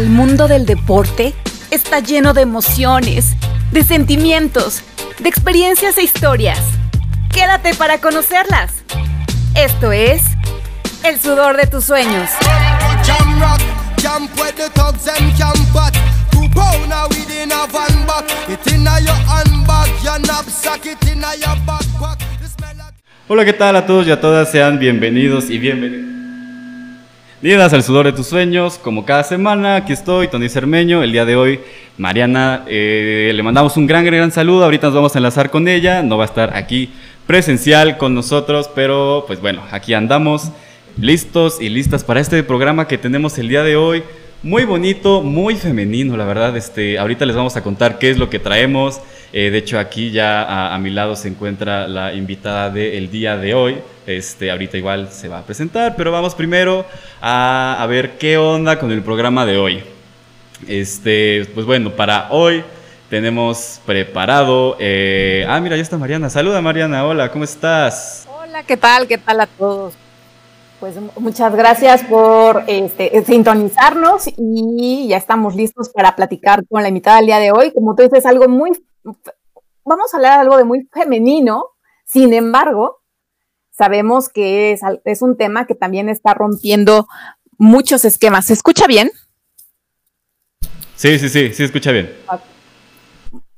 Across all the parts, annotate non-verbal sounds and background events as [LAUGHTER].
El mundo del deporte está lleno de emociones, de sentimientos, de experiencias e historias. Quédate para conocerlas. Esto es El sudor de tus sueños. Hola, ¿qué tal a todos y a todas? Sean bienvenidos y bienvenidos. Bienvenidas al sudor de tus sueños, como cada semana, aquí estoy, Tony Cermeño, el día de hoy, Mariana, eh, le mandamos un gran, gran saludo, ahorita nos vamos a enlazar con ella, no va a estar aquí presencial con nosotros, pero pues bueno, aquí andamos listos y listas para este programa que tenemos el día de hoy, muy bonito, muy femenino, la verdad, este, ahorita les vamos a contar qué es lo que traemos, eh, de hecho, aquí ya a, mi lado se encuentra la invitada del día de hoy. Este, ahorita igual se va a presentar, pero vamos primero a, ver qué onda con el programa de hoy. Este, pues bueno, para hoy tenemos preparado. Eh, ah, mira, ya está Mariana. Saluda, Mariana. Hola, ¿cómo estás? Hola, ¿qué tal? ¿Qué tal a todos? Pues muchas gracias por este, sintonizarnos y ya estamos listos para platicar con la invitada del día de hoy. Como tú dices, algo muy vamos a hablar algo de muy femenino, sin embargo, sabemos que es, es un tema que también está rompiendo muchos esquemas. ¿Se escucha bien? Sí, sí, sí, sí, escucha bien.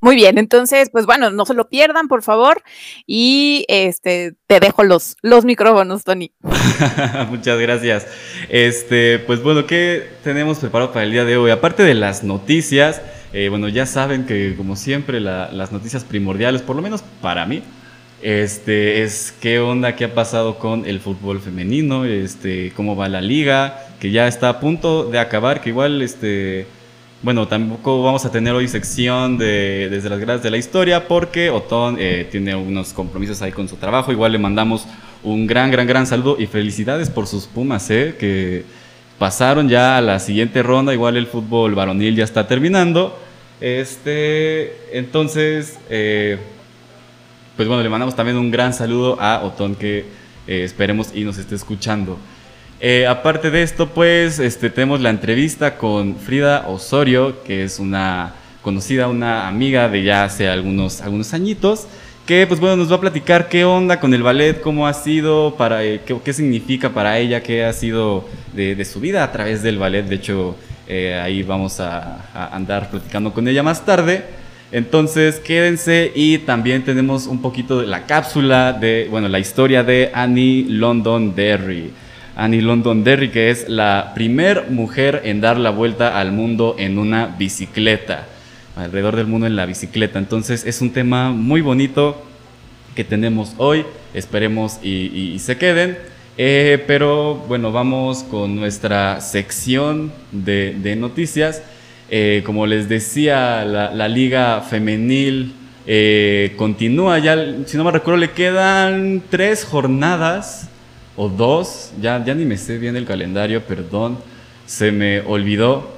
Muy bien, entonces, pues bueno, no se lo pierdan, por favor. Y este te dejo los, los micrófonos, Tony. [LAUGHS] Muchas gracias. Este, pues bueno, ¿qué tenemos preparado para el día de hoy? Aparte de las noticias, eh, bueno, ya saben que como siempre las noticias primordiales, por lo menos para mí, este, es qué onda, qué ha pasado con el fútbol femenino, este, cómo va la liga, que ya está a punto de acabar, que igual, este, bueno, tampoco vamos a tener hoy sección de desde las gradas de la historia porque Otón eh, tiene unos compromisos ahí con su trabajo, igual le mandamos un gran, gran, gran saludo y felicidades por sus Pumas, eh, que pasaron ya a la siguiente ronda, igual el fútbol varonil ya está terminando. Este, entonces, eh, pues bueno, le mandamos también un gran saludo a Otón que eh, esperemos y nos esté escuchando. Eh, aparte de esto, pues este, tenemos la entrevista con Frida Osorio, que es una conocida, una amiga de ya hace algunos, algunos añitos que pues bueno, nos va a platicar qué onda con el ballet, cómo ha sido, para, eh, qué, significa para ella, qué ha sido de, su vida a través del ballet. De hecho, eh, ahí vamos a, andar platicando con ella más tarde. Entonces, quédense y también tenemos un poquito de la cápsula de, bueno, la historia de Annie London Derry. Annie London Derry, que es la primer mujer en dar la vuelta al mundo en una bicicleta alrededor del mundo en la bicicleta. Entonces es un tema muy bonito que tenemos hoy, esperemos y, se queden. Eh, pero bueno, vamos con nuestra sección de, noticias. Eh, como les decía, la, liga femenil eh, continúa ya, si no me recuerdo, le quedan tres jornadas o dos, ya, ya ni me sé bien el calendario, perdón, se me olvidó.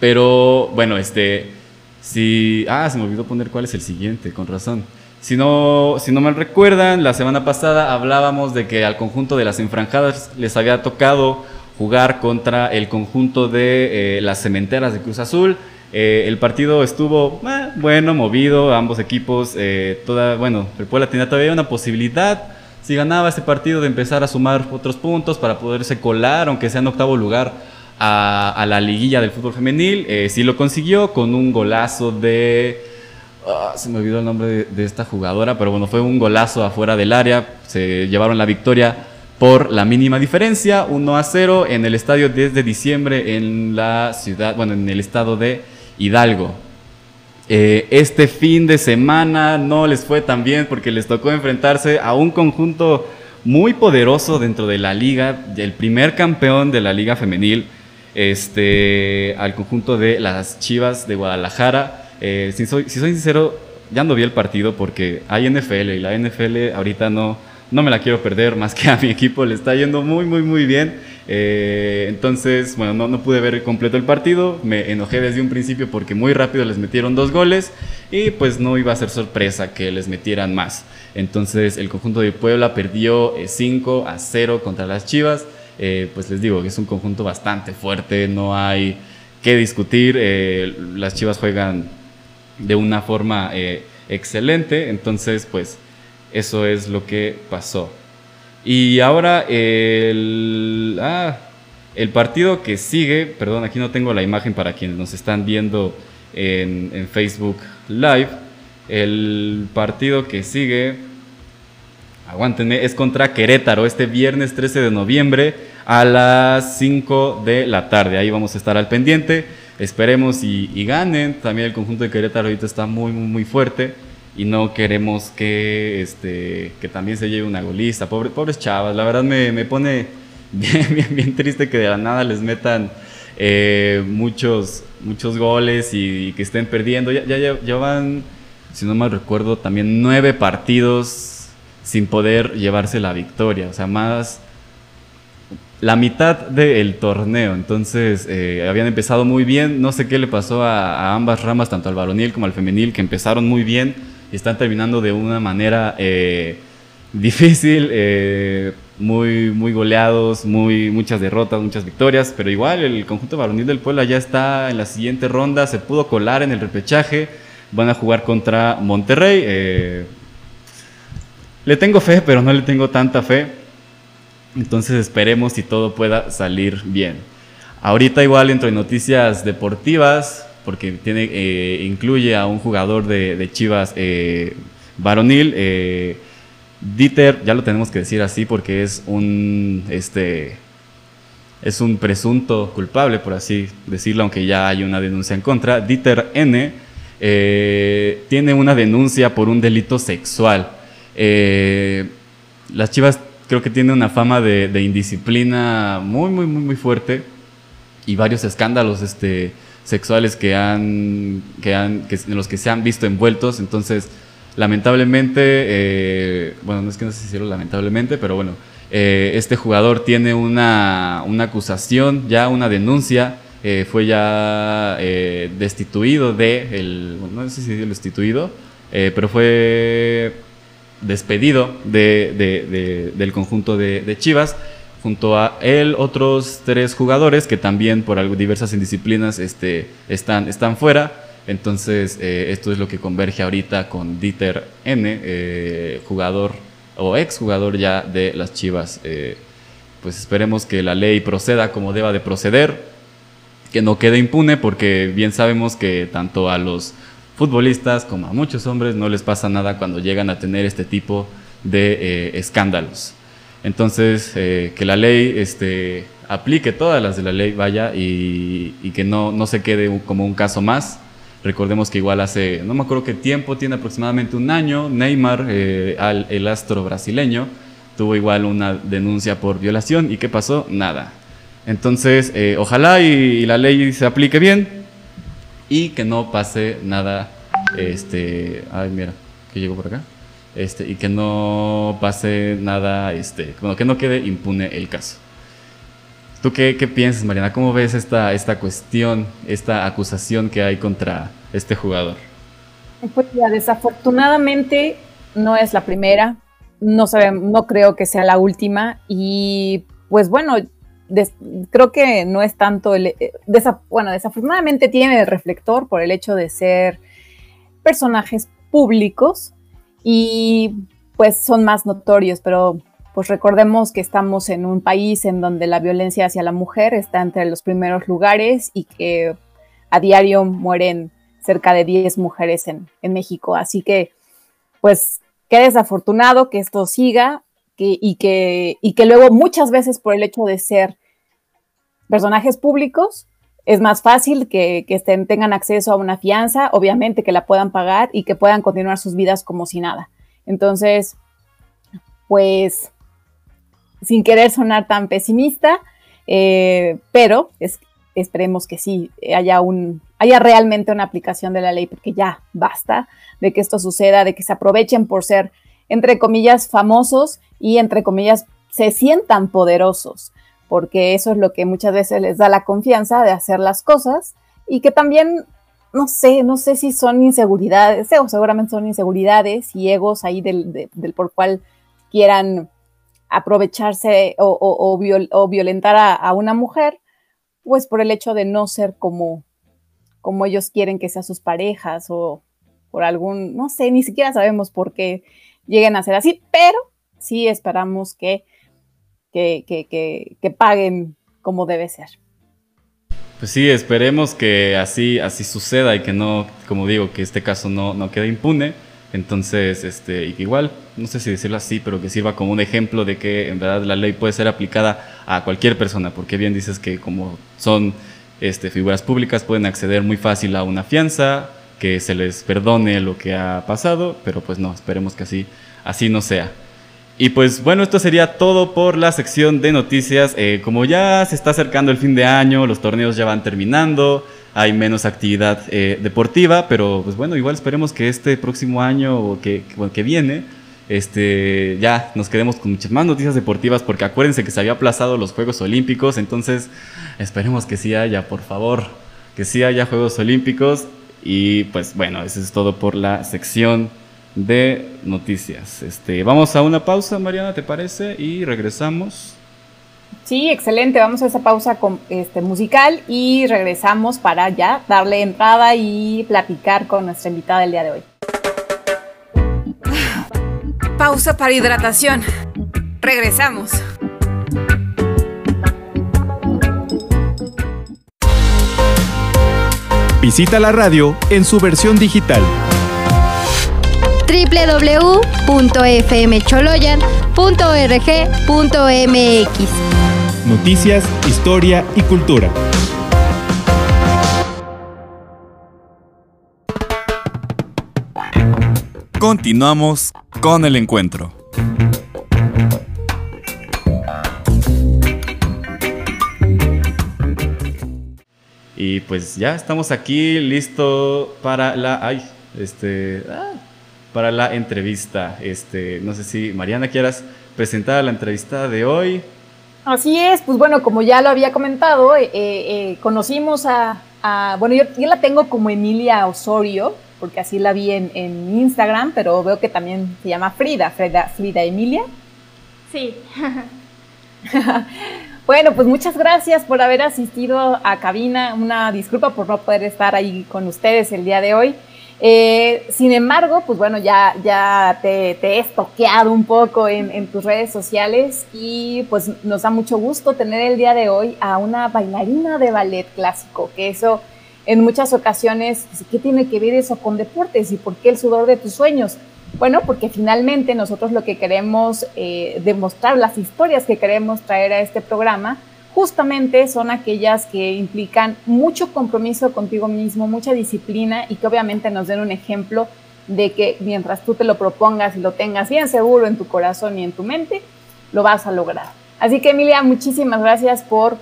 Pero bueno, este, si, ah, se me olvidó poner cuál es el siguiente, con razón. Si no, si no mal recuerdan, la semana pasada hablábamos de que al conjunto de las enfranjadas les había tocado jugar contra el conjunto de eh, las cementeras de Cruz Azul. Eh, el partido estuvo eh, bueno, movido, ambos equipos, toda, bueno, el Puebla tenía todavía una posibilidad, si ganaba ese partido, de empezar a sumar otros puntos para poderse colar, aunque sea en octavo lugar, a, la liguilla del fútbol femenil. Sí lo consiguió con un golazo de... Ah, se me olvidó el nombre de, esta jugadora, pero bueno, fue un golazo afuera del área. Se llevaron la victoria por la mínima diferencia, 1 a 0 en el estadio desde diciembre en la ciudad, bueno, en el estado de Hidalgo. Eh, este fin de semana no les fue tan bien porque les tocó enfrentarse a un conjunto muy poderoso dentro de la liga, el primer campeón de la liga femenil, este, al conjunto de las Chivas de Guadalajara. Eh, si, soy, si soy sincero, ya no vi el partido porque hay NFL y la NFL ahorita no, no me la quiero perder más que a mi equipo le está yendo muy, muy, muy bien. Eh, entonces, bueno, no, no, pude ver completo el partido. Me enojé desde un principio porque muy rápido les metieron dos goles y pues no iba a ser sorpresa que les metieran más. Entonces, el conjunto de Puebla perdió 5 eh, a 0 contra las Chivas. Eh, pues les digo que es un conjunto bastante fuerte, no hay que discutir. Las Chivas juegan de una forma excelente, entonces pues eso es lo que pasó. Y ahora el, ah, el partido que sigue, perdón, aquí no tengo la imagen para quienes nos están viendo en, en Facebook Live. El partido que sigue, aguántenme, es contra Querétaro este viernes 13 de noviembre a las 5 de la tarde. Ahí vamos a estar al pendiente. Esperemos y, ganen. También el conjunto de Querétaro ahorita está muy, muy, muy fuerte. Y no queremos que, este, que también se lleve una golista. Pobre, pobres chavas. La verdad me, me pone [LAUGHS] bien, bien, triste que de la nada les metan eh, muchos, muchos goles y, que estén perdiendo. Ya, ya llevan, si no mal recuerdo, también nueve partidos sin poder llevarse la victoria. O sea, más la mitad del torneo. Entonces, eh, habían empezado muy bien. No sé qué le pasó a, ambas ramas, tanto al varonil como al femenil, que empezaron muy bien y están terminando de una manera eh, difícil, eh, muy, muy goleados, muy, muchas derrotas, muchas victorias. Pero igual, el conjunto varonil del Puebla ya está en la siguiente ronda, se pudo colar en el repechaje. Van a jugar contra Monterrey. le tengo fe, pero no le tengo tanta fe entonces esperemos si todo pueda salir bien. Ahorita igual entro en noticias deportivas, porque eh, incluye a un jugador de, Chivas eh, varonil. Eh, Dieter, ya lo tenemos que decir así porque es un, este, es un presunto culpable, por así decirlo, aunque ya hay una denuncia en contra. Dieter N tiene una denuncia por un delito sexual. las Chivas creo que tiene una fama de, indisciplina muy, muy, muy, muy fuerte y varios escándalos este, sexuales que han, que han, que, en los que se han visto envueltos. Entonces, lamentablemente, eh, bueno, no es que no si decirlo lamentablemente, pero bueno, eh, este jugador tiene una, una, acusación, ya una denuncia. Eh, fue ya destituido de, el, no sé si destituido, pero fue despedido de, del conjunto de, Chivas. Junto a él, otros tres jugadores que también por diversas indisciplinas este, están, están fuera. Entonces, eh, esto es lo que converge ahorita con Dieter N, eh, jugador o ex jugador ya de las Chivas. Eh, pues esperemos que la ley proceda como deba de proceder, que no quede impune, porque bien sabemos que tanto a los futbolistas como a muchos hombres no les pasa nada cuando llegan a tener este tipo de escándalos. Entonces, eh, que la ley este, aplique todas las de la ley, vaya, y, que no, no se quede como un caso más. Recordemos que igual hace, no me acuerdo qué tiempo, tiene aproximadamente un año, Neymar, eh, el astro brasileño, tuvo igual una denuncia por violación y ¿qué pasó? Nada. Entonces, ojalá y la ley se aplique bien, y que no pase nada, este, ay mira, que llegó por acá, este, y que no pase nada, este, bueno, que no quede impune el caso. ¿Tú qué, qué piensas, Mariana? ¿Cómo ves esta, esta cuestión, esta acusación que hay contra este jugador? Pues ya, desafortunadamente no es la primera, no, no creo que sea la última y pues bueno, creo que no es tanto el, eh, bueno, desafortunadamente tiene el reflector por el hecho de ser personajes públicos y pues son más notorios, pero pues recordemos que estamos en un país en donde la violencia hacia la mujer está entre los primeros lugares y que a diario mueren cerca de 10 mujeres en, en México. Así que, pues, qué desafortunado que esto siga y, que, y que luego muchas veces por el hecho de ser personajes públicos, es más fácil que, tengan acceso a una fianza, obviamente que la puedan pagar y que puedan continuar sus vidas como si nada. Entonces, pues, sin querer sonar tan pesimista, eh, pero esperemos que sí haya, un, haya realmente una aplicación de la ley, porque ya basta de que esto suceda, de que se aprovechen por ser, entre comillas, famosos y, entre comillas, se sientan poderosos porque eso es lo que muchas veces les da la confianza de hacer las cosas y que también, no sé, no sé si son inseguridades, o seguramente son inseguridades y egos ahí del, por cual quieran aprovecharse o, violentar a, una mujer, pues por el hecho de no ser como, como ellos quieren que sean sus parejas o por algún, no sé, ni siquiera sabemos por qué lleguen a ser así, pero sí esperamos que, que, que, que paguen como debe ser. Pues sí, esperemos que así, así suceda y que no, como digo, que este caso no, no quede impune. Entonces, este, y que igual, no sé si decirlo así, pero que sirva como un ejemplo de que en verdad la ley puede ser aplicada a cualquier persona, porque bien dices que como son este, figuras públicas pueden acceder muy fácil a una fianza, que se les perdone lo que ha pasado, pero pues no, esperemos que así, así no sea. Y pues bueno, esto sería todo por la sección de noticias. Eh, como ya se está acercando el fin de año, los torneos ya van terminando, hay menos actividad eh, deportiva, pero pues bueno, igual esperemos que este próximo año o que, que viene, este, ya nos quedemos con muchas más noticias deportivas, porque acuérdense que se había aplazado los Juegos Olímpicos, entonces esperemos que sí haya, por favor, que sí haya Juegos Olímpicos. Y pues bueno, eso es todo por la sección de noticias. Este, vamos a una pausa, Mariana, ¿te parece? Y regresamos. Sí, excelente. Vamos a esa pausa con, este, musical y regresamos para ya darle entrada y platicar con nuestra invitada del día de hoy. Pausa para hidratación. Regresamos. Visita la radio en su versión digital www.fmcholoyan.org.mx. Noticias, historia y cultura. Continuamos con el encuentro. Y pues ya estamos aquí listo para la ay, este, ah, para la entrevista. Este, no sé si Mariana quieras presentar a la entrevistada de hoy. Así es, pues bueno, como ya lo había comentado, eh, eh, conocimos a, bueno, yo, yo, la tengo como Emilia Osorio, porque así la vi en, en, Instagram, pero veo que también se llama Frida, Frida, Frida Emilia. Sí. [LAUGHS] bueno, pues muchas gracias por haber asistido a cabina. Una disculpa por no poder estar ahí con ustedes el día de hoy. Eh, sin embargo, pues bueno, ya, ya te, he estoqueado un poco en, tus redes sociales y pues nos da mucho gusto tener el día de hoy a una bailarina de ballet clásico, que eso en muchas ocasiones, ¿qué tiene que ver eso con deportes y por qué el sudor de tus sueños? Bueno, porque finalmente nosotros lo que queremos eh, demostrar, las historias que queremos traer a este programa, justamente son aquellas que implican mucho compromiso contigo mismo, mucha disciplina y que obviamente nos den un ejemplo de que mientras tú te lo propongas y lo tengas bien seguro en tu corazón y en tu mente, lo vas a lograr. Así que Emilia, muchísimas gracias por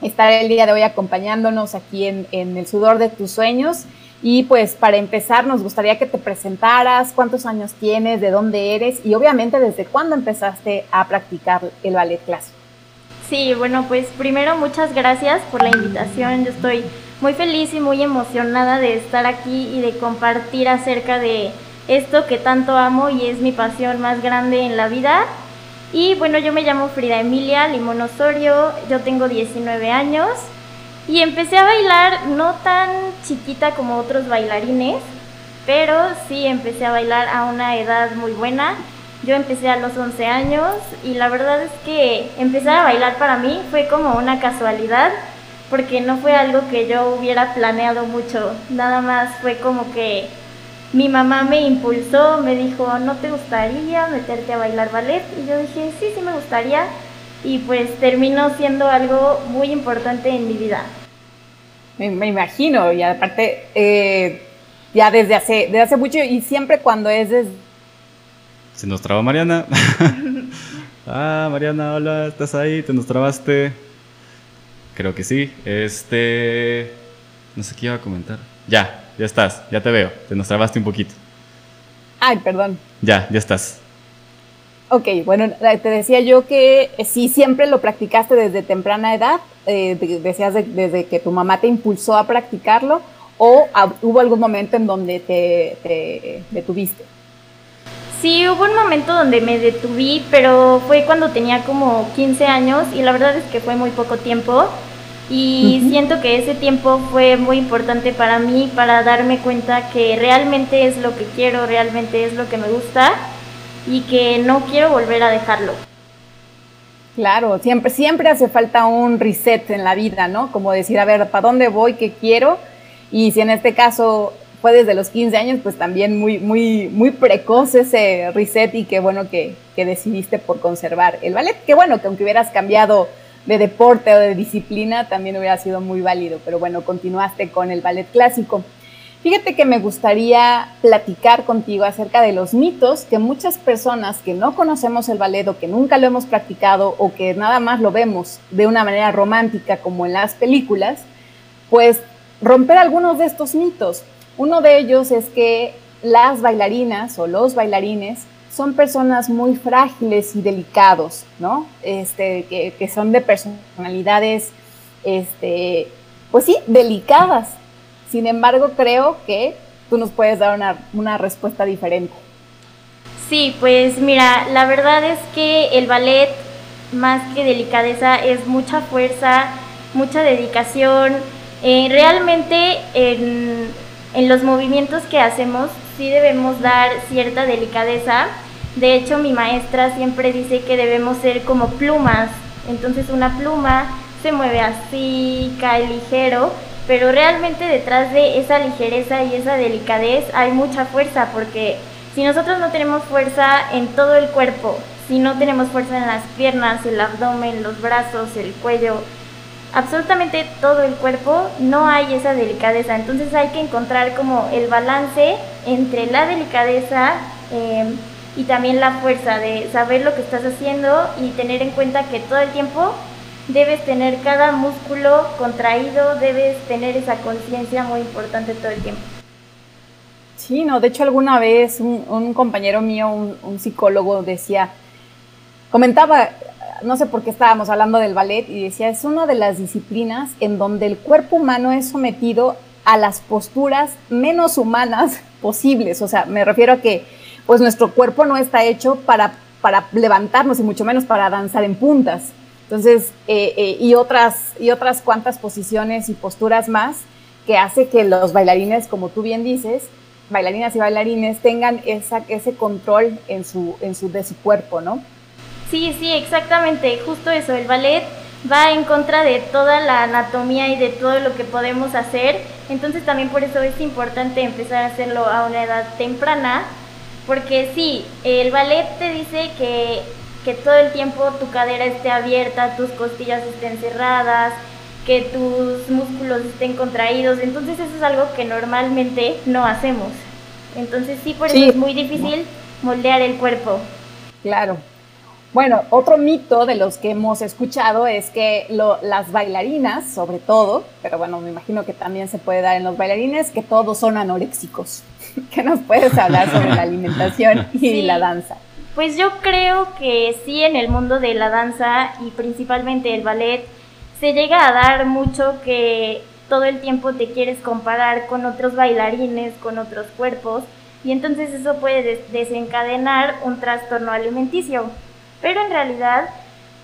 estar el día de hoy acompañándonos aquí en, el sudor de tus sueños. Y pues para empezar, nos gustaría que te presentaras, cuántos años tienes, de dónde eres y obviamente desde cuándo empezaste a practicar el ballet clásico. Sí, bueno, pues primero muchas gracias por la invitación. Yo estoy muy feliz y muy emocionada de estar aquí y de compartir acerca de esto que tanto amo y es mi pasión más grande en la vida. Y bueno, yo me llamo Frida Emilia Limón Osorio, yo tengo 19 años y empecé a bailar no tan chiquita como otros bailarines, pero sí empecé a bailar a una edad muy buena yo empecé a los 11 años y la verdad es que empezar a bailar para mí fue como una casualidad porque no fue algo que yo hubiera planeado mucho, nada más fue como que mi mamá me impulsó, me dijo, ¿no te gustaría meterte a bailar ballet? Y yo dije, sí, sí me gustaría y pues terminó siendo algo muy importante en mi vida. Me, imagino, y aparte, eh, ya desde hace, desde hace mucho y siempre cuando es desde se nos traba Mariana. [LAUGHS] ah, Mariana, hola, ¿estás ahí? ¿Te nos trabaste? Creo que sí. Este. No sé qué iba a comentar. Ya, ya estás, ya te veo. Te nos trabaste un poquito. Ay, perdón. Ya, ya estás. Ok, bueno, te decía yo que sí, siempre lo practicaste desde temprana edad, eh, decías desde que tu mamá te impulsó a practicarlo, o hubo algún momento en donde te, te detuviste. Sí, hubo un momento donde me detuví, pero fue cuando tenía como 15 años y la verdad es que fue muy poco tiempo. Y siento que ese tiempo fue muy importante para mí, para darme cuenta que realmente es lo que quiero, realmente es lo que me gusta y que no quiero volver a dejarlo. Claro, siempre, siempre hace falta un reset en la vida, ¿no? Como decir, a ver, ¿para dónde voy? ¿Qué quiero? Y si en este caso fue desde los 15 años, pues también muy, muy, muy precoz ese reset y qué bueno que, que decidiste por conservar el ballet. Qué bueno que aunque hubieras cambiado de deporte o de disciplina, también hubiera sido muy válido, pero bueno, continuaste con el ballet clásico. Fíjate que me gustaría platicar contigo acerca de los mitos que muchas personas que no conocemos el ballet o que nunca lo hemos practicado o que nada más lo vemos de una manera romántica como en las películas, pues romper algunos de estos mitos. Uno de ellos es que las bailarinas o los bailarines son personas muy frágiles y delicados, ¿no? Este, que, son de personalidades, este, pues sí, delicadas, sin embargo, creo que tú nos puedes dar una, respuesta diferente. Sí, pues mira, la verdad es que el ballet, más que delicadeza, es mucha fuerza, mucha dedicación. Eh, realmente en, en los movimientos que hacemos sí debemos dar cierta delicadeza. De hecho, mi maestra siempre dice que debemos ser como plumas. Entonces una pluma se mueve así, cae ligero, pero realmente detrás de esa ligereza y esa delicadez hay mucha fuerza, porque si nosotros no tenemos fuerza en todo el cuerpo, si no tenemos fuerza en las piernas, el abdomen, los brazos, el cuello, absolutamente todo el cuerpo, no hay esa delicadeza. Entonces hay que encontrar como el balance entre la delicadeza em, y también la fuerza de saber lo que estás haciendo y tener en cuenta que todo el tiempo debes tener cada músculo contraído, debes tener esa conciencia muy importante todo el tiempo. Sí, no, de hecho alguna vez un, compañero mío, un, psicólogo, decía, comentaba, no sé por qué estábamos hablando del ballet, y decía, es una de las disciplinas en donde el cuerpo humano es sometido a las posturas menos humanas [LAUGHS] posibles. O sea, me refiero a que pues nuestro cuerpo no está hecho para, para levantarnos y mucho menos para danzar en puntas. Entonces, eh, eh, y, otras, y otras cuantas posiciones y posturas más que hace que los bailarines, como tú bien dices, bailarinas y bailarines tengan esa, ese control en su, en su, de su cuerpo, ¿no? Sí, sí, exactamente, justo eso, el ballet va en contra de toda la anatomía y de todo lo que podemos hacer, entonces también por eso es importante empezar a hacerlo a una edad temprana, porque sí, el ballet te dice que que todo el tiempo tu cadera esté abierta, tus costillas estén cerradas, que tus músculos estén contraídos. Entonces eso es algo que normalmente no hacemos. Entonces sí, por eso es muy difícil moldear el cuerpo. Claro. Bueno, otro mito de los que hemos escuchado es que las bailarinas, sobre todo, pero bueno, me imagino que también se puede dar en los bailarines, que todos son anoréxicos. [LAUGHS] ¿Qué nos puedes hablar sobre la alimentación y la danza? Pues yo creo que sí en el mundo de la danza y principalmente el ballet se llega a dar mucho que todo el tiempo te quieres comparar con otros bailarines, con otros cuerpos y entonces eso puede desencadenar un trastorno alimenticio. Pero en realidad,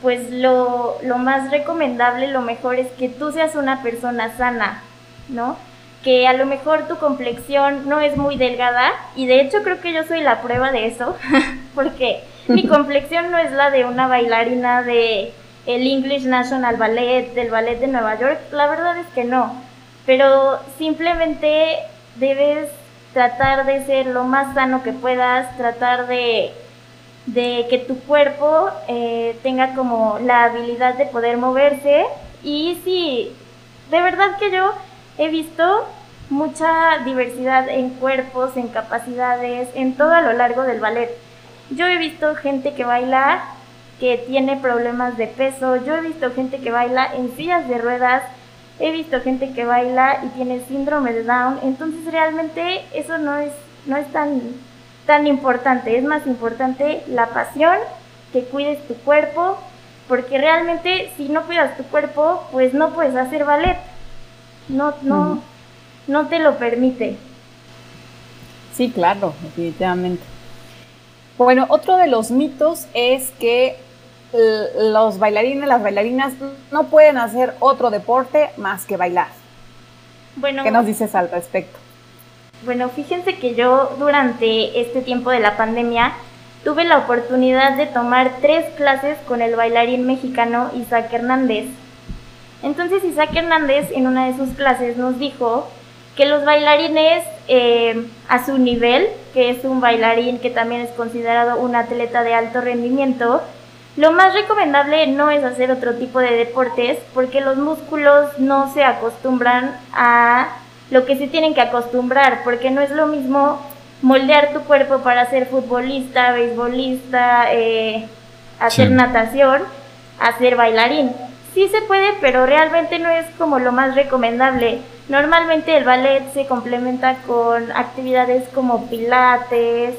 pues lo, lo más recomendable, lo mejor es que tú seas una persona sana, ¿no? que a lo mejor tu complexión no es muy delgada y de hecho creo que yo soy la prueba de eso [LAUGHS] porque mi complexión no es la de una bailarina de el English National Ballet, del ballet de Nueva York, la verdad es que no, pero simplemente debes tratar de ser lo más sano que puedas, tratar de, de que tu cuerpo eh, tenga como la habilidad de poder moverse. Y sí, de verdad que yo he visto mucha diversidad en cuerpos, en capacidades, en todo a lo largo del ballet. Yo he visto gente que baila que tiene problemas de peso, yo he visto gente que baila en sillas de ruedas, he visto gente que baila y tiene síndrome de Down, entonces realmente eso no es, no es tan, tan importante, es más importante la pasión, que cuides tu cuerpo, porque realmente si no cuidas tu cuerpo, pues no puedes hacer ballet no, no, no te lo permite. Sí, claro, definitivamente. Bueno, otro de los mitos es que los bailarines, las bailarinas no pueden hacer otro deporte más que bailar. Bueno, ¿qué nos dices al respecto? Bueno, fíjense que yo durante este tiempo de la pandemia tuve la oportunidad de tomar tres clases con el bailarín mexicano Isaac Hernández. Entonces Isaac Hernández en una de sus clases nos dijo que los bailarines eh, a su nivel, que es un bailarín que también es considerado un atleta de alto rendimiento, lo más recomendable no es hacer otro tipo de deportes porque los músculos no se acostumbran a lo que se tienen que acostumbrar, porque no es lo mismo moldear tu cuerpo para ser futbolista, beisbolista, eh, hacer natación, hacer bailarín. Sí se puede, pero realmente no es como lo más recomendable. Normalmente el ballet se complementa con actividades como pilates,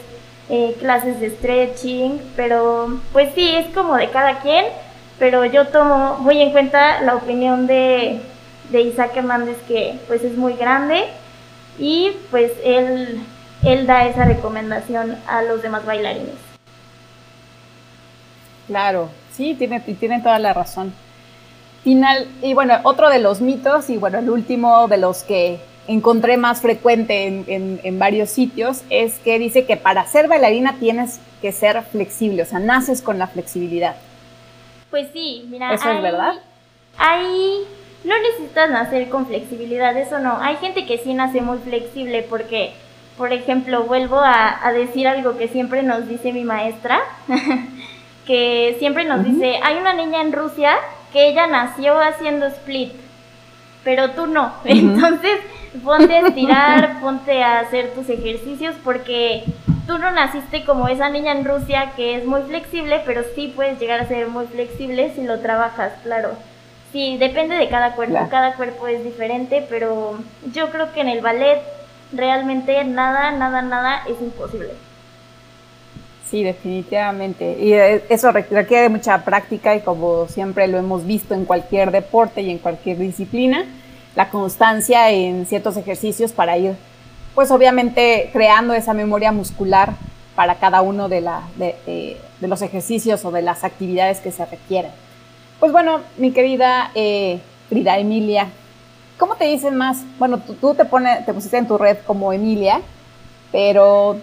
eh, clases de stretching, pero pues sí, es como de cada quien, pero yo tomo muy en cuenta la opinión de, de Isaac Hernández que pues es muy grande y pues él, él da esa recomendación a los demás bailarines. Claro, sí, tiene, tiene toda la razón. Final, y bueno, otro de los mitos, y bueno, el último de los que encontré más frecuente en, varios sitios, es que dice que para ser bailarina tienes que ser flexible, o sea, naces con la flexibilidad. Pues sí, mira. ¿Eso es verdad? Ahí no necesitas nacer con flexibilidad, eso no. Hay gente que sí nace muy flexible porque, por ejemplo, vuelvo a, a decir algo que siempre nos dice mi maestra, [LAUGHS] que siempre nos dice, hay una niña en Rusia que ella nació haciendo split, pero tú no. [LAUGHS] Entonces, ponte a estirar, [LAUGHS] ponte a hacer tus ejercicios porque tú no naciste como esa niña en Rusia que es muy flexible, pero sí puedes llegar a ser muy flexible si lo trabajas, claro. Sí, depende de cada cuerpo, cada cuerpo es diferente, pero yo creo que en el ballet realmente nada, nada, nada es imposible. Sí, definitivamente. Y eh, eso requiere mucha práctica y como siempre lo hemos visto en cualquier deporte y en cualquier disciplina, la constancia en ciertos ejercicios para ir, pues obviamente creando esa memoria muscular para cada uno de, la, de, los ejercicios o de las actividades que se requieren. Pues bueno, mi querida eh, Frida Emilia, ¿cómo te dicen más? Bueno, tú, tú te, pone, te pusiste en tu red como Emilia, pero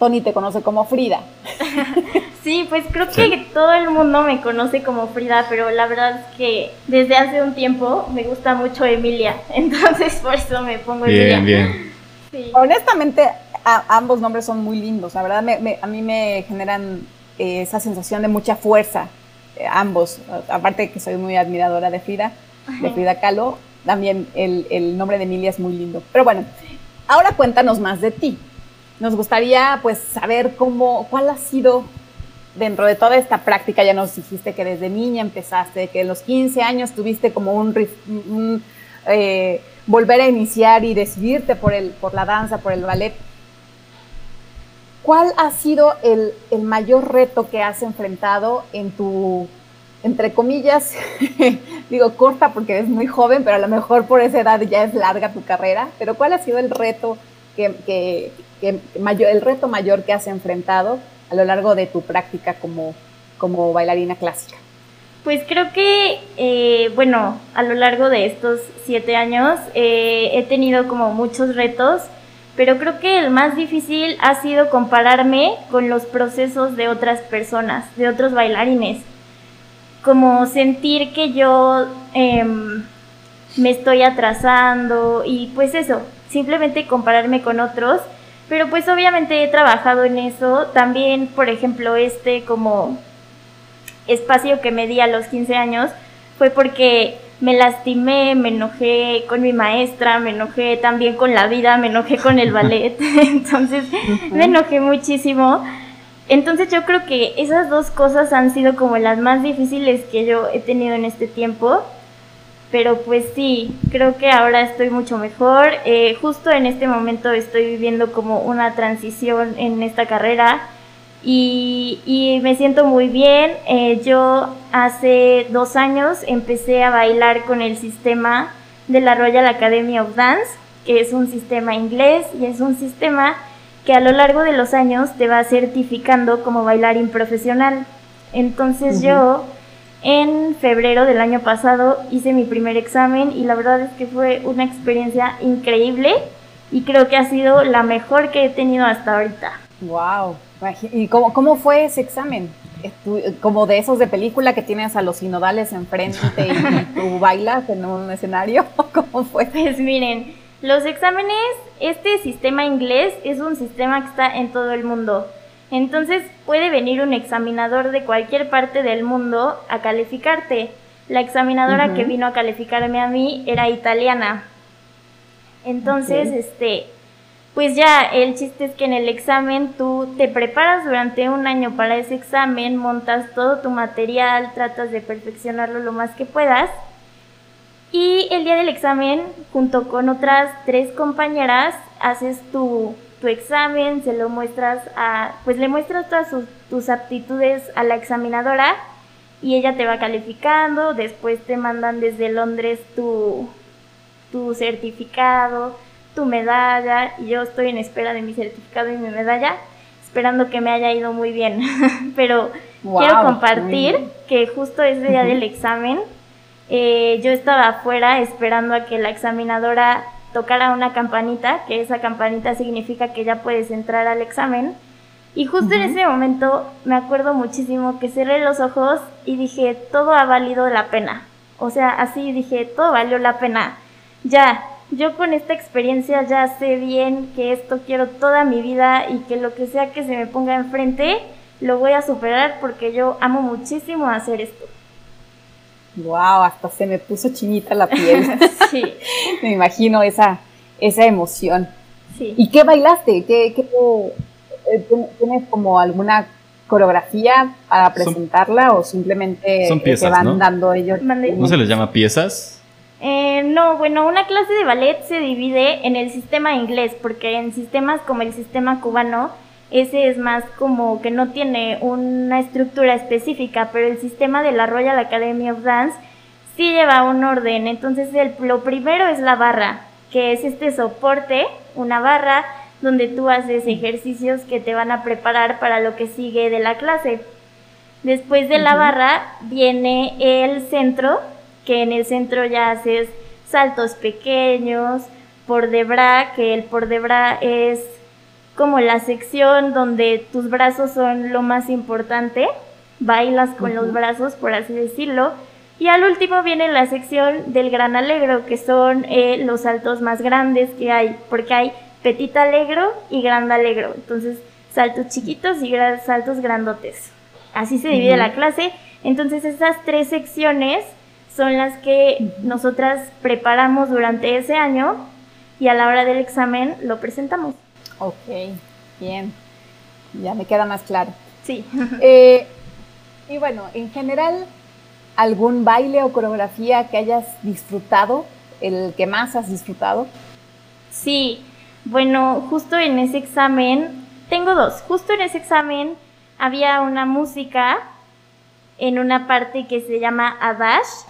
Tony te conoce como Frida. [LAUGHS] Sí, pues creo que todo el mundo me conoce como Frida, pero la verdad es que desde hace un tiempo me gusta mucho Emilia, [LAUGHS] entonces por eso me pongo Emilia. Bien, [LAUGHS] bien. Honestamente, ambos nombres son muy lindos, la verdad a mí me generan eh, esa sensación de mucha fuerza, ambos, aparte que soy muy admiradora de Frida, de Frida Kahlo, también el, el nombre de Emilia es muy lindo. Pero bueno, ahora cuéntanos más de ti. Nos gustaría pues saber cómo, cuál ha sido dentro de toda esta práctica, ya nos dijiste que desde niña empezaste, que en los 15 años tuviste como un, eh, volver a iniciar y decidirte por, el, por la danza, por el ballet. ¿Cuál ha sido el, el mayor reto que has enfrentado en tu, entre comillas, [LAUGHS] digo corta porque eres muy joven, pero a lo mejor por esa edad ya es larga tu carrera, pero ¿cuál ha sido el reto que, mayor, el reto mayor que has enfrentado a lo largo de tu práctica como, como bailarina clásica? Pues creo que, eh, bueno, a lo largo de estos siete años eh, he tenido como muchos retos, pero creo que el más difícil ha sido compararme con los procesos de otras personas, de otros bailarines. Como sentir que yo em, me estoy atrasando y pues eso, simplemente compararme con otros, pero pues obviamente he trabajado en eso. También, por ejemplo, este como espacio que me di a los 15 años fue porque me lastimé, me enojé con mi maestra, me enojé también con la vida, me enojé con el ballet, [LAUGHS] [LAUGHS] entonces me enojé muchísimo. Entonces yo creo que esas dos cosas han sido como las más difíciles que yo he tenido en este tiempo pero pues sí, creo que ahora estoy mucho mejor. Eh, justo en este momento estoy viviendo como una transición en esta carrera y, me siento muy bien. Eh, yo hace dos años empecé a bailar con el sistema de la Royal Academy of Dance, que es un sistema inglés y es un sistema que a lo largo de los años te va certificando como bailarín profesional. Entonces yo en febrero del año pasado hice mi primer examen y la verdad es que fue una experiencia increíble y creo que ha sido la mejor que he tenido hasta ahorita. Wow. ¿Y cómo, cómo fue ese examen? como de esos de película que tienes a los sinodales enfrente y [LAUGHS] tú bailas en un escenario? [LAUGHS] ¿Cómo fue? Pues miren, los exámenes, este sistema inglés es un sistema que está en todo el mundo. Entonces puede venir un examinador de cualquier parte del mundo a calificarte. La examinadora que vino a calificarme a mí era italiana. Entonces, este, pues ya el chiste es que en el examen tú te preparas durante un año para ese examen, montas todo tu material, tratas de perfeccionarlo lo más que puedas. Y el día del examen, junto con otras tres compañeras, haces tu, tu examen, se lo muestras a, pues le muestras todas tus aptitudes a la examinadora y ella te va calificando, después te mandan desde Londres tu, tu certificado, tu medalla y yo estoy en espera de mi certificado y mi medalla, esperando que me haya ido muy bien. [LAUGHS] Pero quiero compartir que justo ese día del examen eh, yo estaba afuera esperando a que la examinadora tocara una campanita, que esa campanita significa que ya puedes entrar al examen. Y justo en ese momento me acuerdo muchísimo que cerré los ojos y dije, todo ha valido la pena. O sea, así dije, todo valió la pena. Ya, yo con esta experiencia ya sé bien que esto quiero toda mi vida y que lo que sea que se me ponga enfrente, lo voy a superar porque yo amo muchísimo hacer esto. Wow, hasta se me puso chinita la piel. [LAUGHS] sí. [LAUGHS] me imagino esa, esa emoción. Sí. ¿Y qué bailaste? ¿Qué, qué, eh, ¿Tienes como alguna coreografía para presentarla o simplemente son piezas, van dando ellos? ¿No se les llama piezas? Eh, no, bueno, una clase de ballet se divide en el sistema inglés, porque en sistemas como el sistema cubano, ese es más como que no tiene una estructura específica, pero el sistema de la Royal Academy of Dance sí lleva un orden. Entonces, lo primero es la barra, que es este soporte, una barra donde tú haces ejercicios que te van a preparar para lo que sigue de la clase. Después de la barra viene el centro, que en el centro ya haces saltos pequeños, por debra, que el por debra es como la sección donde tus brazos son lo más importante, bailas con los brazos, por así decirlo, y al último viene la sección del gran alegro, que son eh, los saltos más grandes que hay, porque hay petit alegro y gran alegro, entonces saltos chiquitos y saltos grandotes. Así se divide la clase, entonces esas tres secciones son las que nosotras preparamos durante ese año y a la hora del examen lo presentamos. Ok, bien, ya me queda más claro. Sí. [LAUGHS] Eh, y bueno, en general, ¿algún baile o coreografía que hayas disfrutado, el que más has disfrutado? Sí, bueno, justo en ese examen, tengo dos, justo en ese examen había una música en una parte que se llama Adash,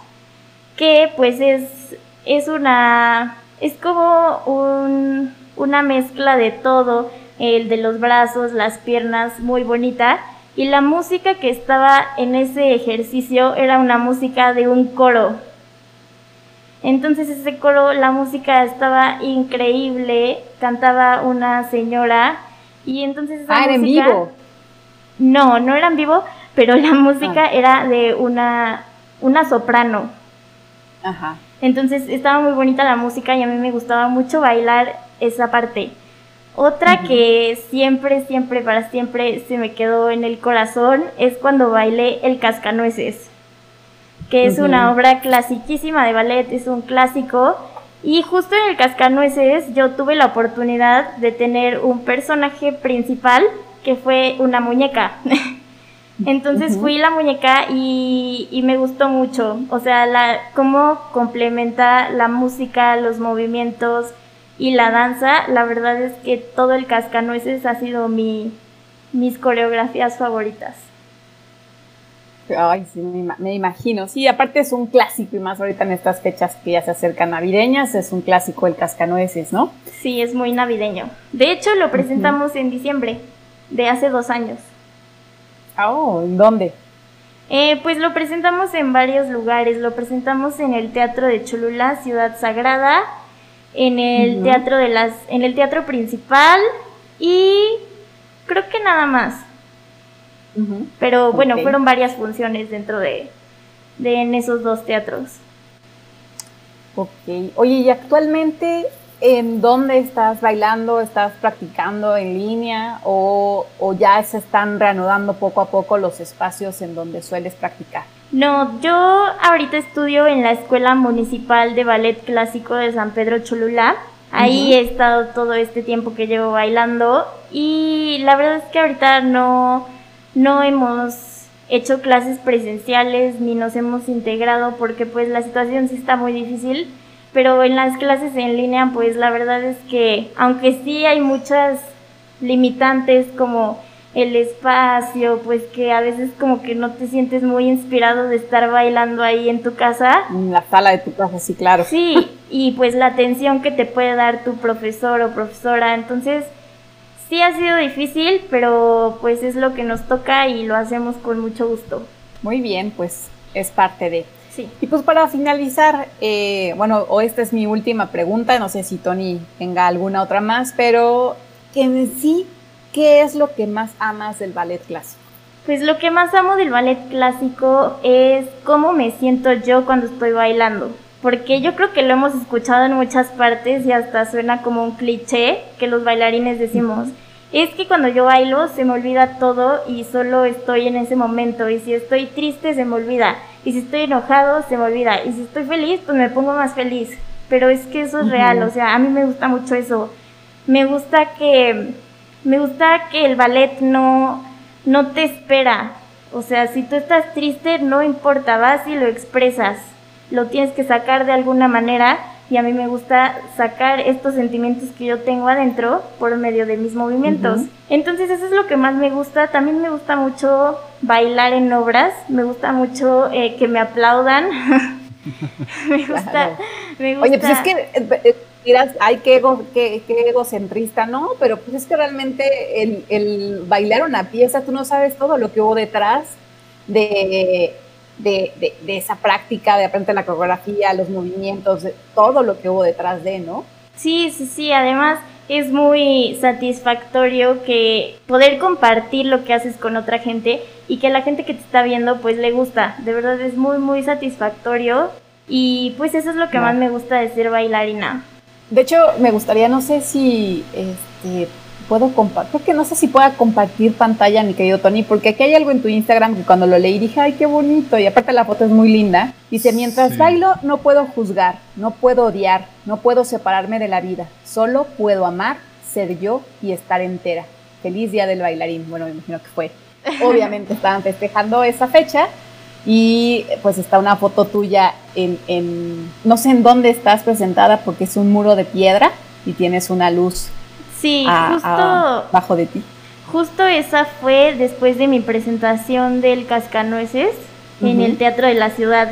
que pues es, es una, es como un, una mezcla de todo, el de los brazos, las piernas, muy bonita. Y la música que estaba en ese ejercicio era una música de un coro. Entonces ese coro, la música estaba increíble, cantaba una señora y entonces esa ah, música, en vivo? No, no era en vivo, pero la música ah. era de una, una soprano. Ajá. Entonces estaba muy bonita la música y a mí me gustaba mucho bailar esa parte. Otra que siempre, siempre, para siempre se me quedó en el corazón es cuando bailé El Cascanueces, que es una obra clasiquísima de ballet, es un clásico. Y justo en El Cascanueces yo tuve la oportunidad de tener un personaje principal que fue una muñeca. [LAUGHS] Entonces fui la muñeca y, me gustó mucho. O sea, la, cómo complementa la música, los movimientos y la danza. La verdad es que todo el cascanueces ha sido mi, mis coreografías favoritas. Ay, sí, me, imagino. Sí, aparte es un clásico y más ahorita en estas fechas que ya se acercan navideñas, es un clásico el cascanueces, ¿no? Sí, es muy navideño. De hecho, lo presentamos en diciembre de hace dos años. Oh, ¿en dónde? Eh, pues lo presentamos en varios lugares. Lo presentamos en el Teatro de Cholula, Ciudad Sagrada, en el teatro de las, en el teatro principal y creo que nada más. Pero bueno, fueron varias funciones dentro de, de en esos dos teatros. Ok. Oye, ¿y actualmente en dónde estás bailando? ¿Estás practicando en línea o, o, ya se están reanudando poco a poco los espacios en donde sueles practicar? No, yo ahorita estudio en la Escuela Municipal de Ballet Clásico de San Pedro Cholula. Ahí he estado todo este tiempo que llevo bailando y la verdad es que ahorita no, no hemos hecho clases presenciales ni nos hemos integrado porque pues la situación sí está muy difícil pero en las clases en línea, pues la verdad es que, aunque sí hay muchas limitantes como el espacio, pues que a veces como que no te sientes muy inspirado de estar bailando ahí en tu casa. En la sala de tu casa, sí, claro. Sí, y pues la atención que te puede dar tu profesor o profesora. Entonces, sí ha sido difícil, pero pues es lo que nos toca y lo hacemos con mucho gusto. Muy bien, pues es parte de... Y pues para finalizar, eh, bueno, o esta es mi última pregunta, no sé si Tony tenga alguna otra más, pero en sí, ¿qué es lo que más amas del ballet clásico? Pues lo que más amo del ballet clásico es cómo me siento yo cuando estoy bailando. Porque yo creo que lo hemos escuchado en muchas partes y hasta suena como un cliché que los bailarines decimos es que cuando yo bailo se me olvida todo y solo estoy en ese momento. Y si estoy triste se me olvida. Y si estoy enojado se me olvida. Y si estoy feliz pues me pongo más feliz. Pero es que eso es real, o sea, a mí me gusta mucho eso. Me gusta que me gusta que el ballet no no te espera. O sea, si tú estás triste, no importa, vas y lo expresas. Lo tienes que sacar de alguna manera y a mí me gusta sacar estos sentimientos que yo tengo adentro por medio de mis movimientos. Entonces eso es lo que más me gusta. También me gusta mucho bailar en obras, me gusta mucho eh, que me aplaudan. [LAUGHS] me, gusta, me gusta. Oye, pues es que eh, dirás, ay, qué, qué, egocentrista, ¿no? Pero pues es que realmente el, el bailar una pieza, tú no sabes todo lo que hubo detrás de de, esa práctica, de aprender la coreografía, los movimientos, todo lo que hubo detrás de, ¿no? Sí, sí, sí, además es muy satisfactorio que poder compartir lo que haces con otra gente y que la gente que te está viendo pues le gusta, de verdad es muy muy satisfactorio y pues eso es lo que más me gusta de ser bailarina. De hecho, me gustaría, no sé si este, puedo compartir, porque no sé si pueda compartir pantalla, mi querido Tony, porque aquí hay algo en tu Instagram que cuando lo leí dije, ay, qué bonito, y aparte la foto es muy linda. Dice, mientras bailo no puedo juzgar, no puedo odiar, no puedo separarme de la vida, solo puedo amar, ser yo y estar entera. Feliz día del bailarín, bueno, me imagino que fue. [LAUGHS] Obviamente estaban festejando esa fecha y pues está una foto tuya en, en, no sé en dónde estás presentada porque es un muro de piedra y tienes una luz Sí, justo. bajo de ti. Justo esa fue después de mi presentación del Cascanueces en el Teatro de la Ciudad.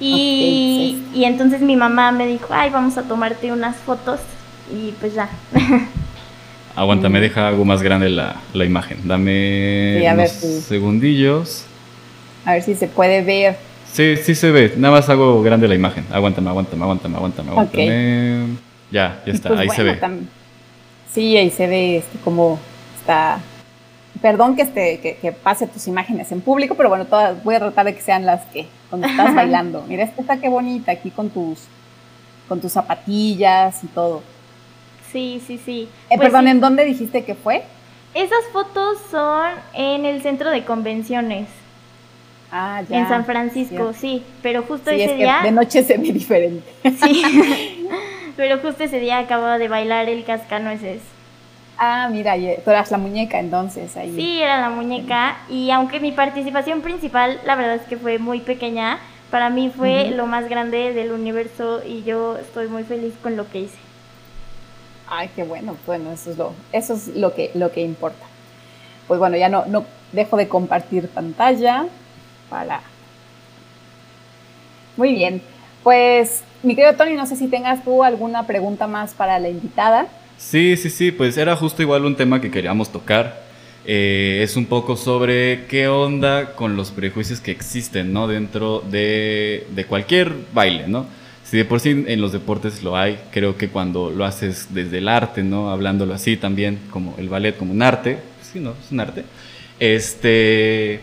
Y, y entonces mi mamá me dijo, ay, vamos a tomarte unas fotos. Y pues ya. [LAUGHS] Aguanta, me deja algo más grande la, la imagen. Dame unos segundillos. A ver si se puede ver. Sí, sí se ve. Nada más hago grande la imagen. Aguántame, aguántame, aguántame, aguántame, aguántame. Ya, ya está, pues ahí se ve. Sí, ahí se ve este, como está. Perdón que, este, que, pase tus imágenes en público, pero bueno, todas, voy a tratar de que sean las que cuando [LAUGHS] estás bailando. Mira, esta está qué bonita aquí con tus, con tus zapatillas y todo. Sí, sí, sí. Eh, pues perdón, ¿en dónde dijiste que fue? Esas fotos son en el centro de convenciones. Ah, ya. En San Francisco, sí, pero justo sí, ese es día. Que de noche se ve diferente. Sí. [LAUGHS] Pero justo ese día acababa de bailar el cascanueces. Ah, mira, tú eras la muñeca entonces ahí. Sí, era la muñeca y aunque mi participación principal, la verdad es que fue muy pequeña, para mí fue lo más grande del universo y yo estoy muy feliz con lo que hice. Ay, qué bueno, bueno, eso es lo, eso es lo que, lo que importa. Pues bueno, ya no, no dejo de compartir pantalla para. Muy bien, pues mi querido Tony, no sé si tengas tú alguna pregunta más para la invitada. Sí, sí, sí, pues era justo igual un tema que queríamos tocar. eh, es un poco sobre qué onda con los prejuicios que existen, ¿no? Dentro de, de cualquier baile, ¿no? Si de por sí en los deportes lo hay, creo que cuando lo haces desde el arte, ¿no? Hablándolo así también, como el ballet como un arte, sí, ¿no? Es un arte. Este...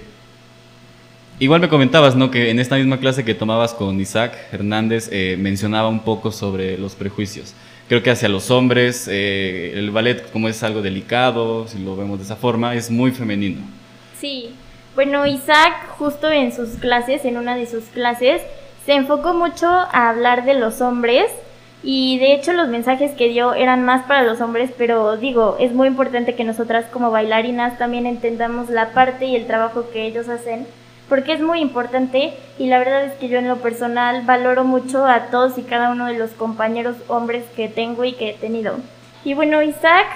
Igual me comentabas, ¿no? Que en esta misma clase que tomabas con Isaac Hernández eh, mencionaba un poco sobre los prejuicios. Creo que hacia los hombres eh, el ballet, como es algo delicado, si lo vemos de esa forma, es muy femenino. Sí. Bueno, Isaac justo en sus clases, en una de sus clases, se enfocó mucho a hablar de los hombres y de hecho los mensajes que dio eran más para los hombres, pero digo, es muy importante que nosotras como bailarinas también entendamos la parte y el trabajo que ellos hacen, porque es muy importante y la verdad es que yo en lo personal valoro mucho a todos y cada uno de los compañeros hombres que tengo y que he tenido. Y bueno, Isaac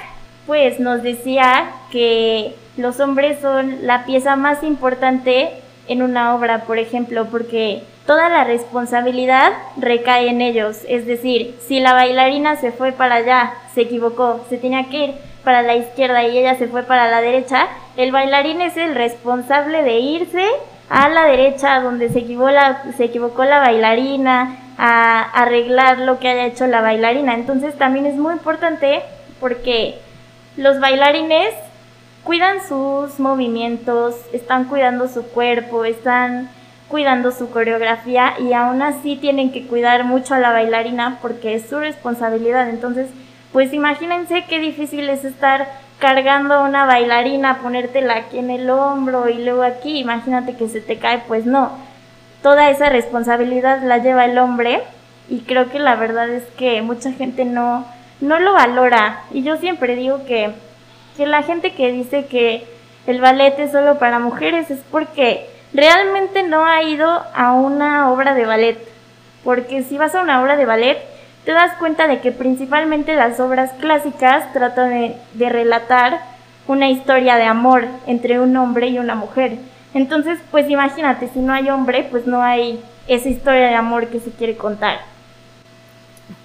pues nos decía que los hombres son la pieza más importante en una obra, por ejemplo, porque toda la responsabilidad recae en ellos. Es decir, si la bailarina se fue para allá, se equivocó, se tenía que ir para la izquierda y ella se fue para la derecha, el bailarín es el responsable de irse a la derecha donde se equivocó la, se equivocó la bailarina, a arreglar lo que haya hecho la bailarina. Entonces también es muy importante porque los bailarines cuidan sus movimientos, están cuidando su cuerpo, están cuidando su coreografía y aún así tienen que cuidar mucho a la bailarina porque es su responsabilidad. Entonces, pues imagínense qué difícil es estar cargando una bailarina, ponértela aquí en el hombro y luego aquí, imagínate que se te cae, pues no. Toda esa responsabilidad la lleva el hombre y creo que la verdad es que mucha gente no, no lo valora. Y yo siempre digo que, que la gente que dice que el ballet es solo para mujeres es porque realmente no ha ido a una obra de ballet, porque si vas a una obra de ballet, te das cuenta de que principalmente las obras clásicas tratan de, relatar una historia de amor entre un hombre y una mujer. Entonces, pues imagínate, si no hay hombre, pues no hay esa historia de amor que se quiere contar.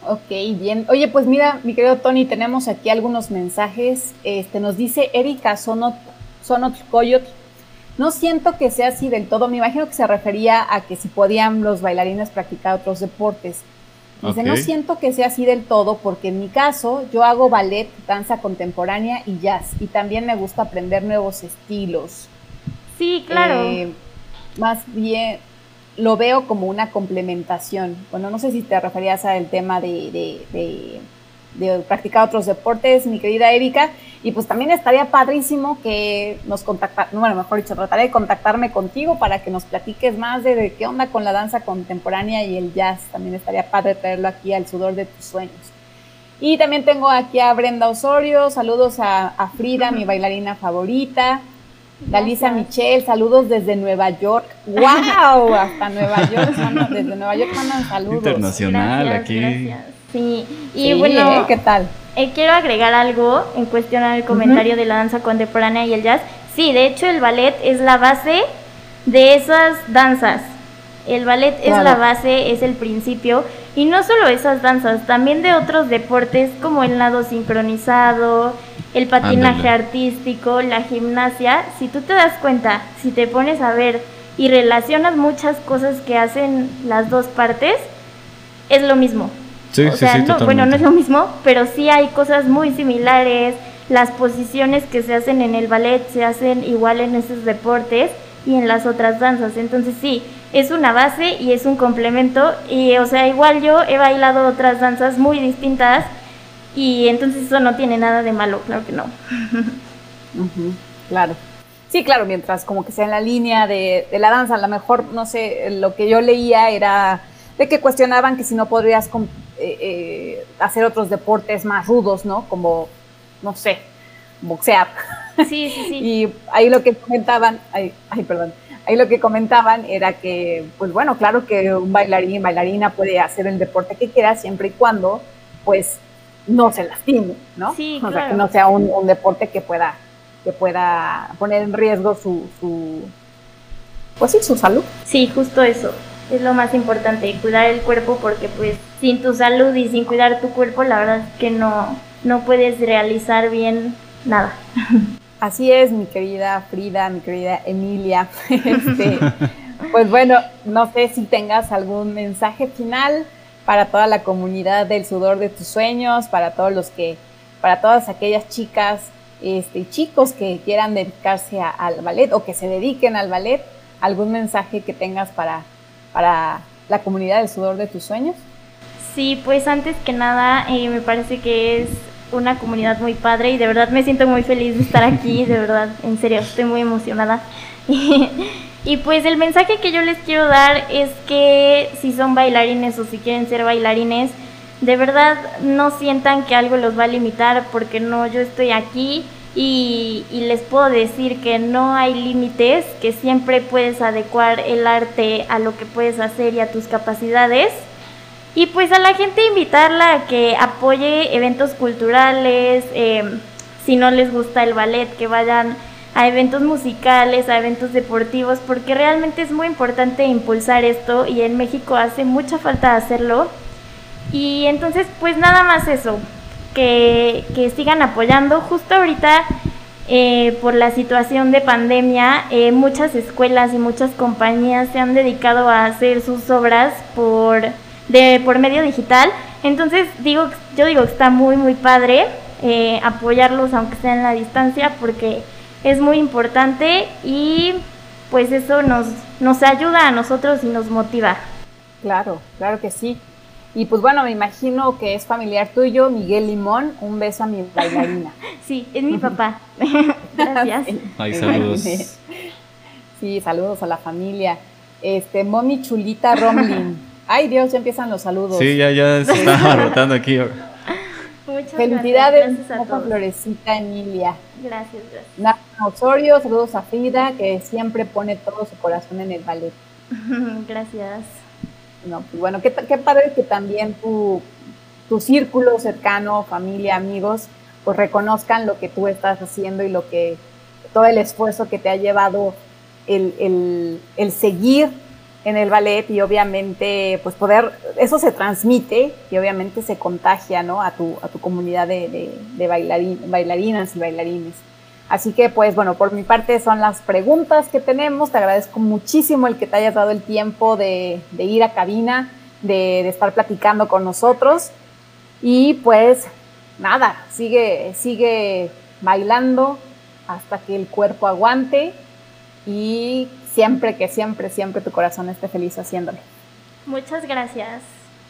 Ok, bien. Oye, pues mira, mi querido Tony, tenemos aquí algunos mensajes. Este nos dice Erika Sonot, Sonot Coyot, no siento que sea así del todo. Me imagino que se refería a que si podían los bailarines practicar otros deportes. Dice, no siento que sea así del todo porque en mi caso yo hago ballet, danza contemporánea y jazz. Y también me gusta aprender nuevos estilos. Sí, claro. Eh, más bien lo veo como una complementación. Bueno, no sé si te referías al tema de de practicar otros deportes, mi querida Erika. Y pues también estaría padrísimo que nos contactara, bueno, mejor dicho, trataré de contactarme contigo para que nos platiques más de, qué onda con la danza contemporánea y el jazz. También estaría padre traerlo aquí al sudor de tus sueños. Y también tengo aquí a Brenda Osorio, saludos a, Frida, mi bailarina favorita. Dalisa Michelle, saludos desde Nueva York. ¡Wow! [LAUGHS] Hasta Nueva York, desde Nueva York mandan saludos. Internacional aquí. Sí, y bueno, ¿eh? ¿qué tal? Eh, quiero agregar algo en cuestión al comentario de la danza contemporánea y el jazz. Sí, de hecho el ballet es la base de esas danzas. El ballet es la base, es el principio, y no solo esas danzas, también de otros deportes como el nado sincronizado, el patinaje artístico, la gimnasia. Si tú te das cuenta, si te pones a ver y relacionas muchas cosas que hacen las dos partes, es lo mismo. Sí, o sea, no, bueno, no es lo mismo, pero sí hay cosas muy similares. Las posiciones que se hacen en el ballet se hacen igual en esos deportes y en las otras danzas. Entonces sí, es una base y es un complemento. Y o sea, igual yo he bailado otras danzas muy distintas y entonces eso no tiene nada de malo, claro que no. [LAUGHS] claro. Sí, claro, mientras como que sea en la línea de, de la danza, a lo mejor, no sé, lo que yo leía era de que cuestionaban que si no podrías eh, eh, hacer otros deportes más rudos, ¿no? Como, no sé, boxear. Sí, sí, sí. [LAUGHS] y ahí lo que comentaban, ay, perdón, ahí lo que comentaban era que, pues bueno, claro que un bailarín, bailarina puede hacer el deporte que quiera siempre y cuando, pues, no se lastime, ¿no? Sí, o sea, que no sea un, deporte que pueda, que pueda poner en riesgo su, su, pues sí, su salud. Sí, justo eso es lo más importante, cuidar el cuerpo porque pues sin tu salud y sin cuidar tu cuerpo la verdad es que no, no puedes realizar bien nada. [LAUGHS] Así es, mi querida Frida, mi querida Emilia. [LAUGHS] Este, pues bueno, no sé si tengas algún mensaje final para toda la comunidad del sudor de tus sueños, para todos los que, para todas aquellas chicas este, chicos que quieran dedicarse al ballet o que se dediquen al ballet, algún mensaje que tengas para, para la comunidad del sudor de tus sueños. Sí, pues antes que nada eh, me parece que es una comunidad muy padre y de verdad me siento muy feliz de estar aquí, de verdad, en serio, estoy muy emocionada. [LAUGHS] y pues el mensaje que yo les quiero dar es que si son bailarines o si quieren ser bailarines, de verdad no sientan que algo los va a limitar porque no, yo estoy aquí y, les puedo decir que no hay límites, que siempre puedes adecuar el arte a lo que puedes hacer y a tus capacidades y pues a la gente invitarla a que apoye eventos culturales, em, si no les gusta el ballet, que vayan a eventos musicales, a eventos deportivos, porque realmente es muy importante impulsar esto y en México hace mucha falta hacerlo. Y entonces pues nada más eso, que, que sigan apoyando. Justo ahorita eh, por la situación de pandemia, eh, muchas escuelas y muchas compañías se han dedicado a hacer sus obras por de por medio digital. Entonces digo, yo digo que está muy muy padre eh, apoyarlos aunque sea en la distancia porque es muy importante y pues eso nos, nos ayuda a nosotros y nos motiva. Claro, claro que sí. Y pues bueno, me imagino que es familiar tuyo, Miguel Limón. Un beso a mi bailarina. [LAUGHS] sí, es mi papá. [LAUGHS] Gracias. Ay, saludos. Sí, saludos a la familia. Este, Momi Chulita Romlin. Ay Dios, ya empiezan los saludos. Sí, ya, ya se está [LAUGHS] rotando aquí. Muchas Felicidades, gracias a Florecita Emilia. Gracias, gracias. Nana Osorio, saludos a Frida, que siempre pone todo su corazón en el ballet. gracias. No, pues bueno, qué, qué padre que también tu, tu círculo cercano, familia, amigos, pues reconozcan lo que tú estás haciendo y lo que todo el esfuerzo que te ha llevado el, el, seguir en el ballet y obviamente pues poder, eso se transmite y obviamente se contagia ¿no? a, tu, a tu comunidad de, de, bailarinas y bailarines. Así que pues bueno, por mi parte son las preguntas que tenemos. Te agradezco muchísimo el que te hayas dado el tiempo de, de ir a cabina, de, de, estar platicando con nosotros. Y pues nada, sigue, sigue bailando hasta que el cuerpo aguante y siempre, que siempre, siempre tu corazón esté feliz haciéndolo. Muchas gracias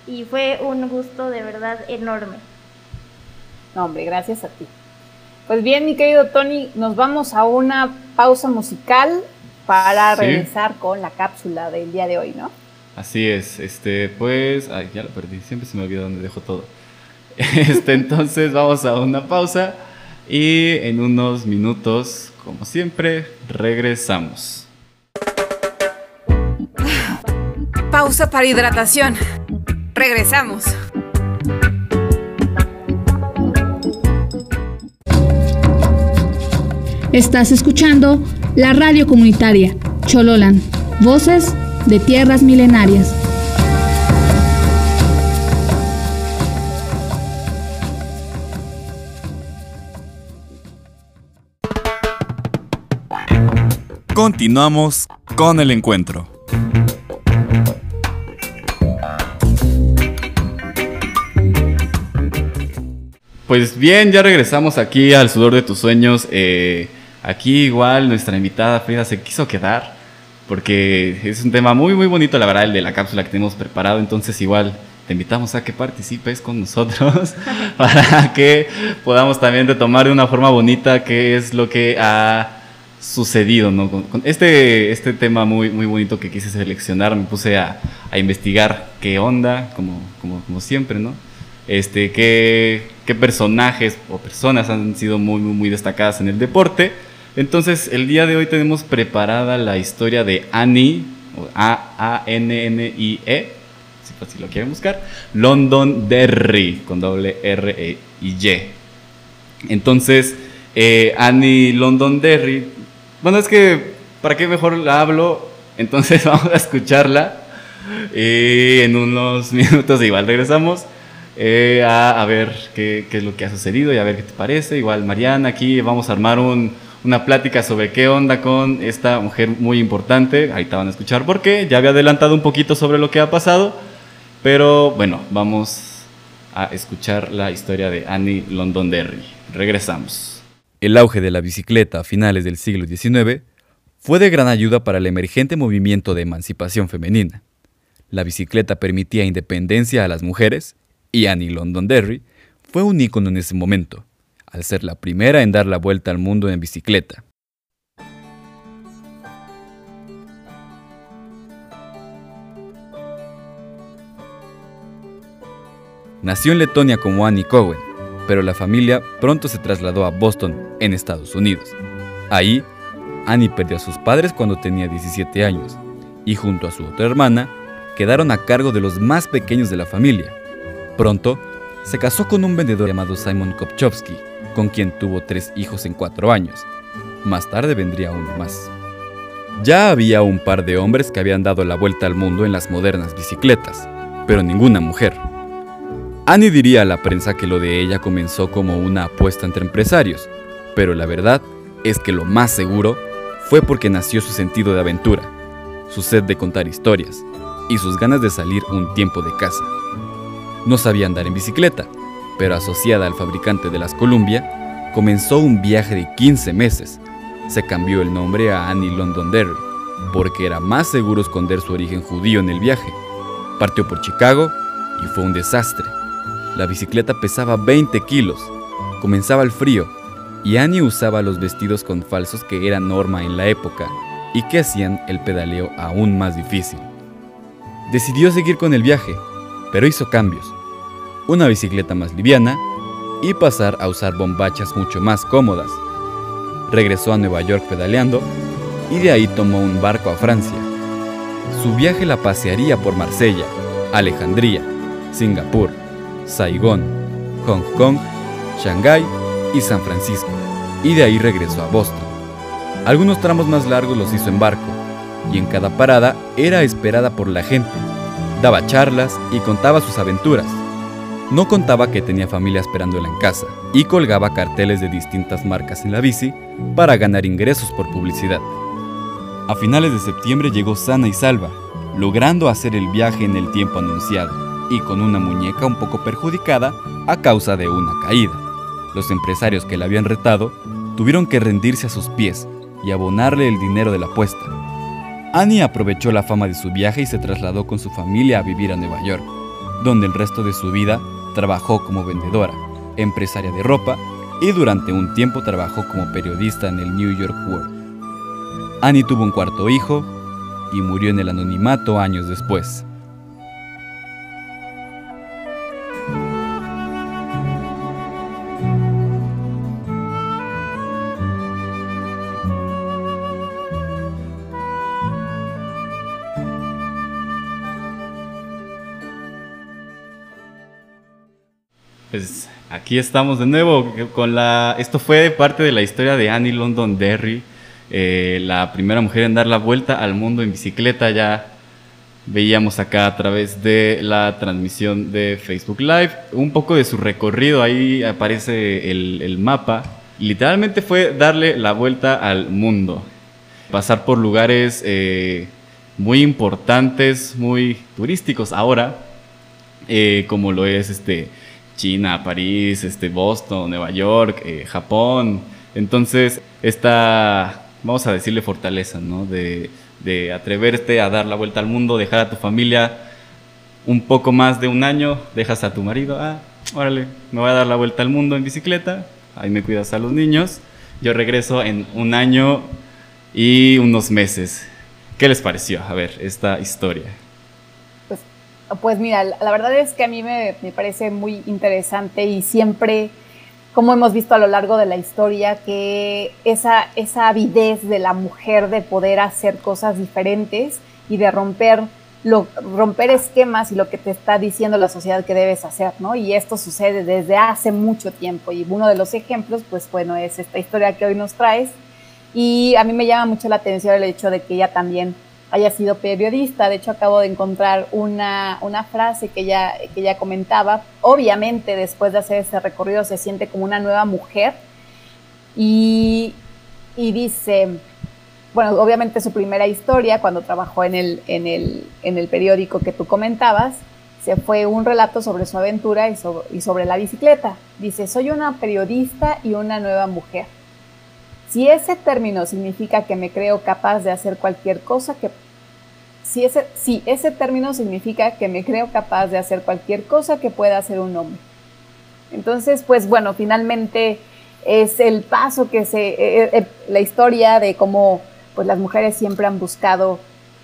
y fue un gusto de verdad enorme. No, hombre, gracias a ti. Pues bien, mi querido Tony, nos vamos a una pausa musical para regresar con la cápsula del día de hoy, ¿no? Así es, este, pues, ay, ya lo perdí, siempre se me olvida dónde dejo todo. [LAUGHS] Este, entonces vamos a una pausa y en unos minutos, como siempre, regresamos. Pausa para hidratación. Regresamos. Estás escuchando la radio comunitaria Chololan, voces de tierras milenarias. Continuamos con el encuentro. Pues bien, ya regresamos aquí al sudor de tus sueños. Eh, aquí igual nuestra invitada Frida se quiso quedar porque es un tema muy muy bonito, la verdad, el de la cápsula que tenemos preparado. Entonces igual te invitamos a que participes con nosotros [LAUGHS] para que podamos también retomar de una forma bonita qué es lo que ha sucedido, ¿no? Con, este, este tema muy, muy bonito que quise seleccionar, me puse a, a investigar qué onda, como, como, como siempre, ¿no? este, qué, qué personajes o personas han sido muy, muy, muy destacadas en el deporte. Entonces, el día de hoy tenemos preparada la historia de Annie, A-A-N-N-I-E, si, lo quieren buscar, London Derry, con doble R -E y Y. Entonces, eh, Annie London Derry, bueno, es que, ¿para qué mejor la hablo? Entonces [LAUGHS] vamos a escucharla y en unos minutos igual regresamos. Eh, a, ver qué, qué, es lo que ha sucedido y a ver qué te parece. Igual, Mariana, aquí vamos a armar un, una plática sobre qué onda con esta mujer muy importante. Ahí te van a escuchar porque ya había adelantado un poquito sobre lo que ha pasado. Pero bueno, vamos a escuchar la historia de Annie Londonderry. Regresamos. El auge de la bicicleta a finales del siglo XIX fue de gran ayuda para el emergente movimiento de emancipación femenina. La bicicleta permitía independencia a las mujeres y Annie Londonderry fue un ícono en ese momento al ser la primera en dar la vuelta al mundo en bicicleta. Nació en Letonia como Annie Cowen, pero la familia pronto se trasladó a Boston, en Estados Unidos. Ahí, Annie perdió a sus padres cuando tenía 17 años y junto a su otra hermana quedaron a cargo de los más pequeños de la familia. Pronto, se casó con un vendedor llamado Simon Kopchowski, con quien tuvo tres hijos en cuatro años. Más tarde vendría uno más. Ya había un par de hombres que habían dado la vuelta al mundo en las modernas bicicletas, pero ninguna mujer. Annie diría a la prensa que lo de ella comenzó como una apuesta entre empresarios, pero la verdad es que lo más seguro fue porque nació su sentido de aventura, su sed de contar historias y sus ganas de salir un tiempo de casa. No sabía andar en bicicleta, pero asociada al fabricante de las Columbia, comenzó un viaje de 15 meses. Se cambió el nombre a Annie Londonderry, porque era más seguro esconder su origen judío en el viaje. Partió por Chicago y fue un desastre. La bicicleta pesaba 20 kilos, comenzaba el frío y Annie usaba los vestidos con falsos que eran norma en la época y que hacían el pedaleo aún más difícil. Decidió seguir con el viaje, pero hizo cambios una bicicleta más liviana y pasar a usar bombachas mucho más cómodas. Regresó a Nueva York pedaleando y de ahí tomó un barco a Francia. Su viaje la pasearía por Marsella, Alejandría, Singapur, Saigón, Hong Kong, Shanghái y San Francisco, y de ahí regresó a Boston. Algunos tramos más largos los hizo en barco, y en cada parada era esperada por la gente. Daba charlas y contaba sus aventuras. No contaba que tenía familia esperándola en casa y colgaba carteles de distintas marcas en la bici para ganar ingresos por publicidad. A finales de septiembre llegó sana y salva, logrando hacer el viaje en el tiempo anunciado y con una muñeca un poco perjudicada a causa de una caída. Los empresarios que la habían retado tuvieron que rendirse a sus pies y abonarle el dinero de la apuesta. Annie aprovechó la fama de su viaje y se trasladó con su familia a vivir a Nueva York, donde el resto de su vida Trabajó como vendedora, empresaria de ropa y durante un tiempo trabajó como periodista en el New York World. Annie tuvo un cuarto hijo y murió en el anonimato años después. Pues aquí estamos de nuevo con la. Esto fue parte de la historia de Annie London Derry, eh, la primera mujer en dar la vuelta al mundo en bicicleta. Ya veíamos acá a través de la transmisión de Facebook Live un poco de su recorrido. Ahí aparece el, mapa. Literalmente fue darle la vuelta al mundo, pasar por lugares eh, muy importantes, muy turísticos ahora, eh, como lo es este China, París, este, Boston, Nueva York, eh, Japón. Entonces, esta, vamos a decirle fortaleza, ¿no? De, de atreverte a dar la vuelta al mundo, dejar a tu familia un poco más de un año, dejas a tu marido, ah, órale, me voy a dar la vuelta al mundo en bicicleta, ahí me cuidas a los niños, yo regreso en un año y unos meses. ¿Qué les pareció? A ver, esta historia. Pues mira, la verdad es que a mí me, parece muy interesante y siempre, como hemos visto a lo largo de la historia, que esa, esa avidez de la mujer de poder hacer cosas diferentes y de romper, lo, romper esquemas y lo que te está diciendo la sociedad que debes hacer, ¿no? Y esto sucede desde hace mucho tiempo y uno de los ejemplos, pues bueno, es esta historia que hoy nos traes y a mí me llama mucho la atención el hecho de que ella también haya sido periodista. De hecho, acabo de encontrar una, frase que ella, que ella comentaba. Obviamente, después de hacer ese recorrido, se siente como una nueva mujer. Y y dice, bueno, obviamente su primera historia, cuando trabajó en el, en el, en el periódico que tú comentabas, se fue un relato sobre su aventura y sobre, y sobre la bicicleta. Dice, soy una periodista y una nueva mujer. Si ese término significa que me creo capaz de hacer cualquier cosa que... Si ese, si ese término significa que me creo capaz de hacer cualquier cosa que pueda hacer un hombre. Entonces, pues bueno, finalmente es el paso que se... Eh, eh, la historia de cómo pues las mujeres siempre han buscado,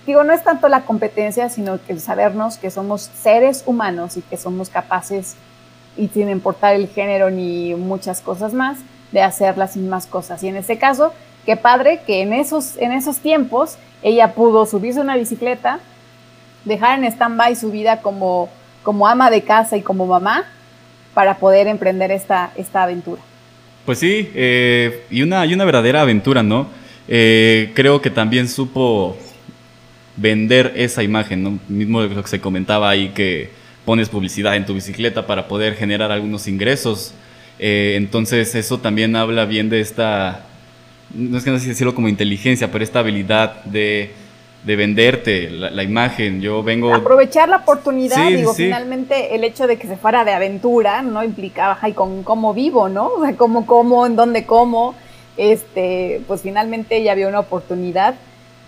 digo, no es tanto la competencia, sino que sabernos que somos seres humanos y que somos capaces, y sin importar el género ni muchas cosas más, de hacer las mismas cosas. Y en este caso, qué padre que en esos, en esos tiempos ella pudo subirse a una bicicleta, dejar en stand-by su vida como, como ama de casa y como mamá para poder emprender esta, esta aventura. Pues sí, eh, y, una, una verdadera aventura, ¿no? Eh, creo que también supo vender esa imagen, ¿no? Mismo lo que se comentaba ahí que pones publicidad en tu bicicleta para poder generar algunos ingresos. Eh, entonces eso también habla bien de esta, no es que no sé decirlo como inteligencia, pero esta habilidad de, de venderte la, imagen. Yo vengo... Aprovechar la oportunidad, digo, finalmente el hecho de que se fuera de aventura, ¿no? Implicaba, ay, con cómo vivo, ¿no? O sea, cómo como, en dónde como este, pues finalmente ella vio una oportunidad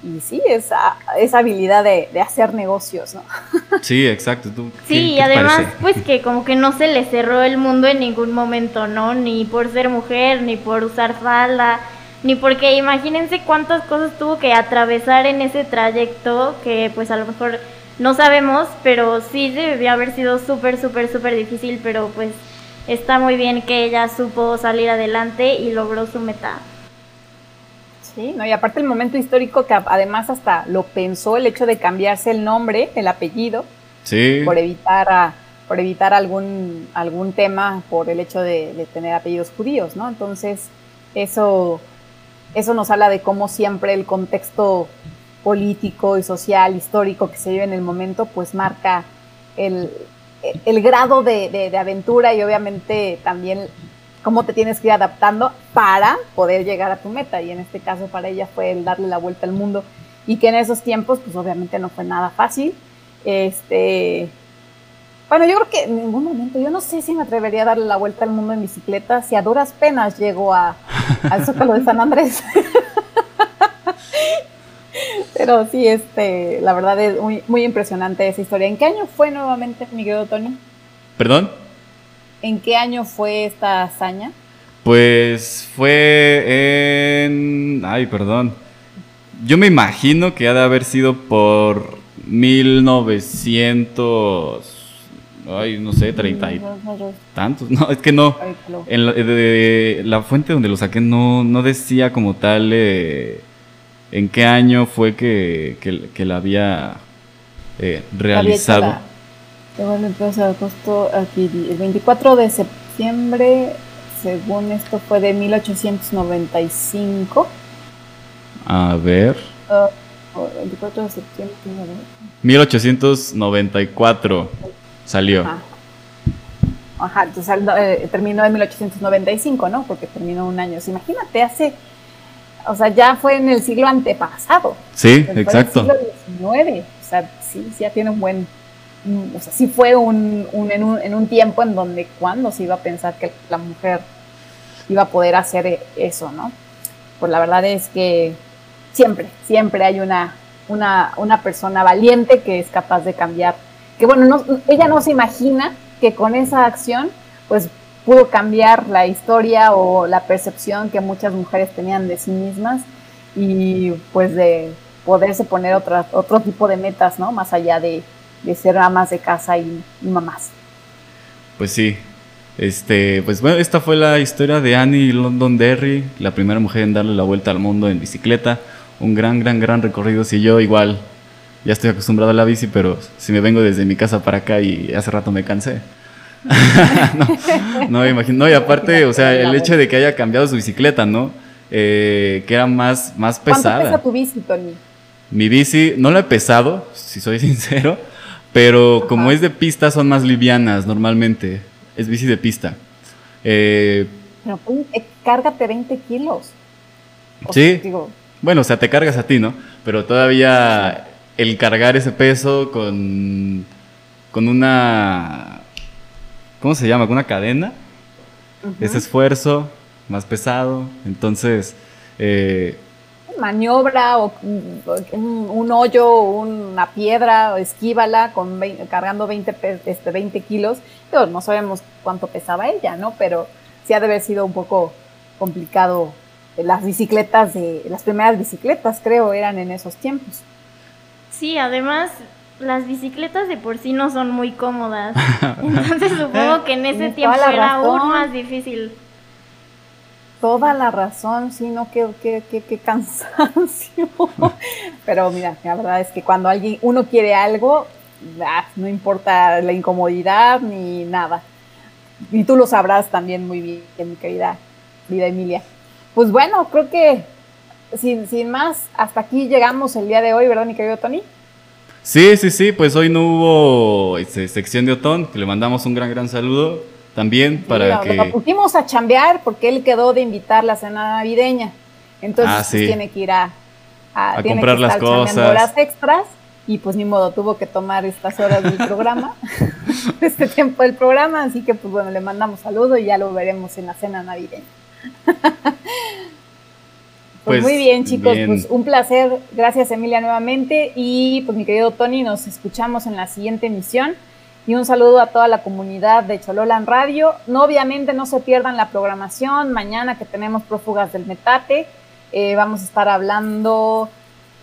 y sí, esa, esa habilidad de, hacer negocios, ¿no? [LAUGHS] Sí, exacto. sí, y además, pues que [LAUGHS] como que no se le cerró el mundo en ningún momento, ¿no? Ni por ser mujer, ni por usar falda, ni porque imagínense cuántas cosas tuvo que atravesar en ese trayecto que pues a lo mejor no sabemos, pero sí debió haber sido súper, súper, súper difícil, pero pues está muy bien que ella supo salir adelante y logró su meta. Sí, no, y aparte el momento histórico que además hasta lo pensó el hecho de cambiarse el nombre, el apellido, sí. por evitar por evitar algún algún tema por el hecho de, tener apellidos judíos, ¿no? Entonces eso eso nos habla de cómo siempre el contexto político y social histórico que se vive en el momento, pues marca el, el grado de, aventura y obviamente también cómo te tienes que ir adaptando para poder llegar a tu meta. Y en este caso para ella fue el darle la vuelta al mundo y que en esos tiempos pues obviamente no fue nada fácil. Este, bueno, yo creo que en ningún momento, yo no sé si me atrevería a darle la vuelta al mundo en bicicleta si a duras penas llego a, al Zócalo de San Andrés. [LAUGHS] Pero sí, este, la verdad es muy, muy impresionante esa historia. ¿En qué año fue nuevamente, Miguel Tony? ¿Perdón? ¿En qué año fue esta hazaña? Pues fue en... Ay, perdón. Yo me imagino que ha de haber sido por 1900... Ay, no sé, treinta y tantos. [LAUGHS] No, es que no. En la, de, la fuente donde lo saqué no, no decía como tal... Eh, ¿En qué año fue que, que, la había eh, realizado? el el 24 de septiembre, según esto fue de 1895. A ver. 24 de septiembre. 1894 salió. Ajá, entonces eh, terminó en 1895, ¿no? Porque terminó un año. imagínate, hace o sea, ya fue en el siglo antepasado. Sí, exacto. En el siglo XIX. O sea, sí, sí, ya tiene un buen. O sea, sí fue un, en, un, en un tiempo en donde, ¿cuándo se iba a pensar que la mujer iba a poder hacer e, eso, no? Pues la verdad es que siempre, siempre hay una, una, una persona valiente que es capaz de cambiar. Que bueno, no, ella no se imagina que con esa acción, pues pudo cambiar la historia o la percepción que muchas mujeres tenían de sí mismas y pues de poderse poner otra, otro tipo de metas, ¿no? Más allá de, ser amas de casa y, mamás. Pues sí. Este, pues bueno, esta fue la historia de Annie London Derry, la primera mujer en darle la vuelta al mundo en bicicleta. Un gran, gran, gran recorrido. Si yo igual ya estoy acostumbrado a la bici, pero si me vengo desde mi casa para acá y hace rato me cansé. [LAUGHS] no, no me imagino. No, y aparte, o sea, el hecho de que haya cambiado su bicicleta, ¿no? Eh, que era más, más pesada. ¿Cuánto pesa tu bici, Tony? Mi bici, no la he pesado, si soy [LAUGHS] sincero, pero como es de pista, son más livianas normalmente. Es bici de pista. Eh, pero eh, cárgate 20 kilos. sí. bueno, o sea, te cargas a ti, ¿no? Pero todavía el cargar ese peso con, con una... ¿Cómo se llama? Con una cadena. Ese esfuerzo más pesado. Entonces... Eh, maniobra o un, hoyo, una piedra, o esquívala con cargando 20, este, 20 kilos. no sabemos cuánto pesaba ella, ¿no? Pero sí ha de haber sido un poco complicado. Las bicicletas de, las primeras bicicletas creo eran en esos tiempos. Sí, además las bicicletas de por sí no son muy cómodas. [LAUGHS] Entonces supongo que en ese tiempo era aún más difícil. Toda la razón, sí, no, qué, qué, qué, cansancio. [LAUGHS] Pero mira, la verdad es que cuando alguien, uno quiere algo, ah, no importa la incomodidad ni nada. Y tú lo sabrás también muy bien, mi querida vida Emilia. Pues bueno, creo que sin, sin más, hasta aquí llegamos el día de hoy, ¿verdad, mi querido Tony? Sí, sí, sí, pues hoy no hubo este, sección de Otón, que le mandamos un gran, gran saludo también para que... Lo pusimos a chambear porque él quedó de invitar la cena navideña. Entonces ah, pues, tiene que ir a, a, comprar las cosas. horas extras y pues ni modo, tuvo que tomar estas horas del programa, [LAUGHS] [LAUGHS] este tiempo del programa, así que pues bueno, le mandamos saludo y ya lo veremos en la cena navideña. [LAUGHS] Pues, pues, muy bien, chicos, pues un placer. Gracias, Emilia, nuevamente. Y pues mi querido Tony, nos escuchamos en la siguiente emisión. Y un saludo a toda la comunidad de Chololan Radio. No, obviamente no se pierdan la programación. Mañana que tenemos prófugas del metate, eh, vamos a estar hablando,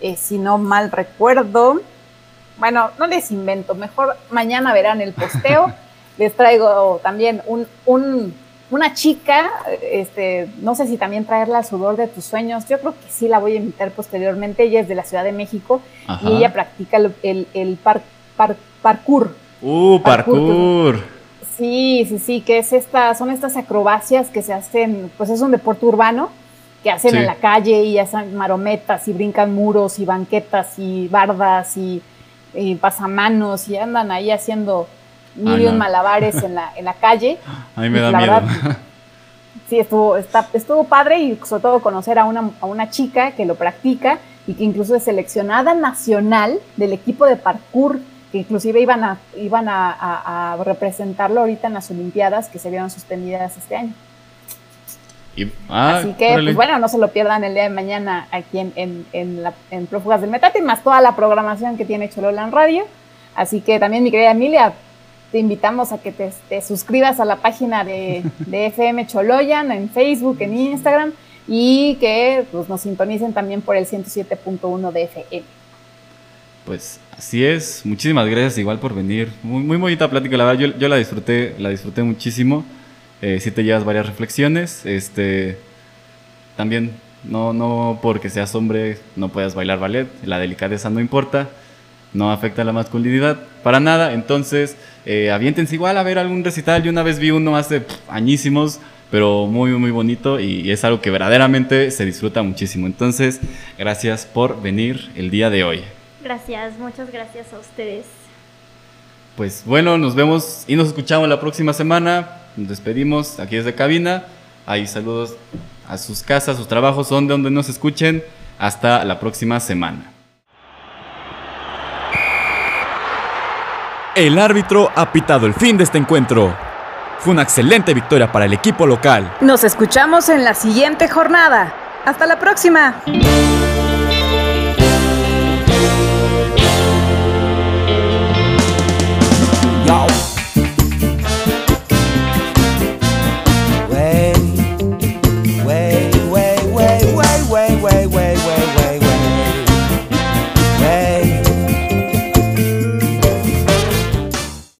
eh, si no mal recuerdo, bueno, no les invento, mejor mañana verán el posteo. [LAUGHS] les traigo también un una chica, este, no sé si también traerla al sudor de tus sueños, yo creo que sí la voy a invitar posteriormente, ella es de la Ciudad de México y ella practica el, el, parkour. Uh, parkour. Sí, sí, sí, que es esta, son estas acrobacias que se hacen, pues es un deporte urbano que hacen en la calle y hacen marometas y brincan muros y banquetas y bardas y, y pasamanos y andan ahí haciendo mil malabares en la, en la calle. [LAUGHS] A mí me da miedo. sí, estuvo, está, estuvo padre y sobre todo conocer a una, a una chica que lo practica y que incluso es seleccionada nacional del equipo de parkour, que inclusive iban a, iban a, a, representarlo ahorita en las Olimpiadas que se vieron suspendidas este año. Ah, Así que, pues bueno, no se lo pierdan el día de mañana aquí en, en, en, la, en Prófugas del Metate, más toda la programación que tiene Chololan Radio. Así que también, mi querida Emilia, te invitamos a que te, suscribas a la página de, [LAUGHS] FM Choloyan en Facebook, en Instagram y que pues, nos sintonicen también por el 107.1 de FM. Pues así es, muchísimas gracias igual por venir. Muy, muy bonita plática, la verdad, yo, la disfruté, la disfruté muchísimo. Eh, sí te llevas varias reflexiones. Este, también, no, no porque seas hombre no puedas bailar ballet, la delicadeza no importa no afecta la masculinidad para nada. Entonces, eh, aviéntense igual a ver algún recital. Yo una vez vi uno hace añísimos, pero muy, muy bonito y, es algo que verdaderamente se disfruta muchísimo. Entonces, gracias por venir el día de hoy. Gracias, muchas gracias a ustedes. Pues bueno, nos vemos y nos escuchamos la próxima semana. Nos despedimos aquí desde cabina. Ahí saludos a sus casas, sus trabajos, donde, donde nos escuchen. Hasta la próxima semana. El árbitro ha pitado el fin de este encuentro. Fue una excelente victoria para el equipo local. Nos escuchamos en la siguiente jornada. Hasta la próxima.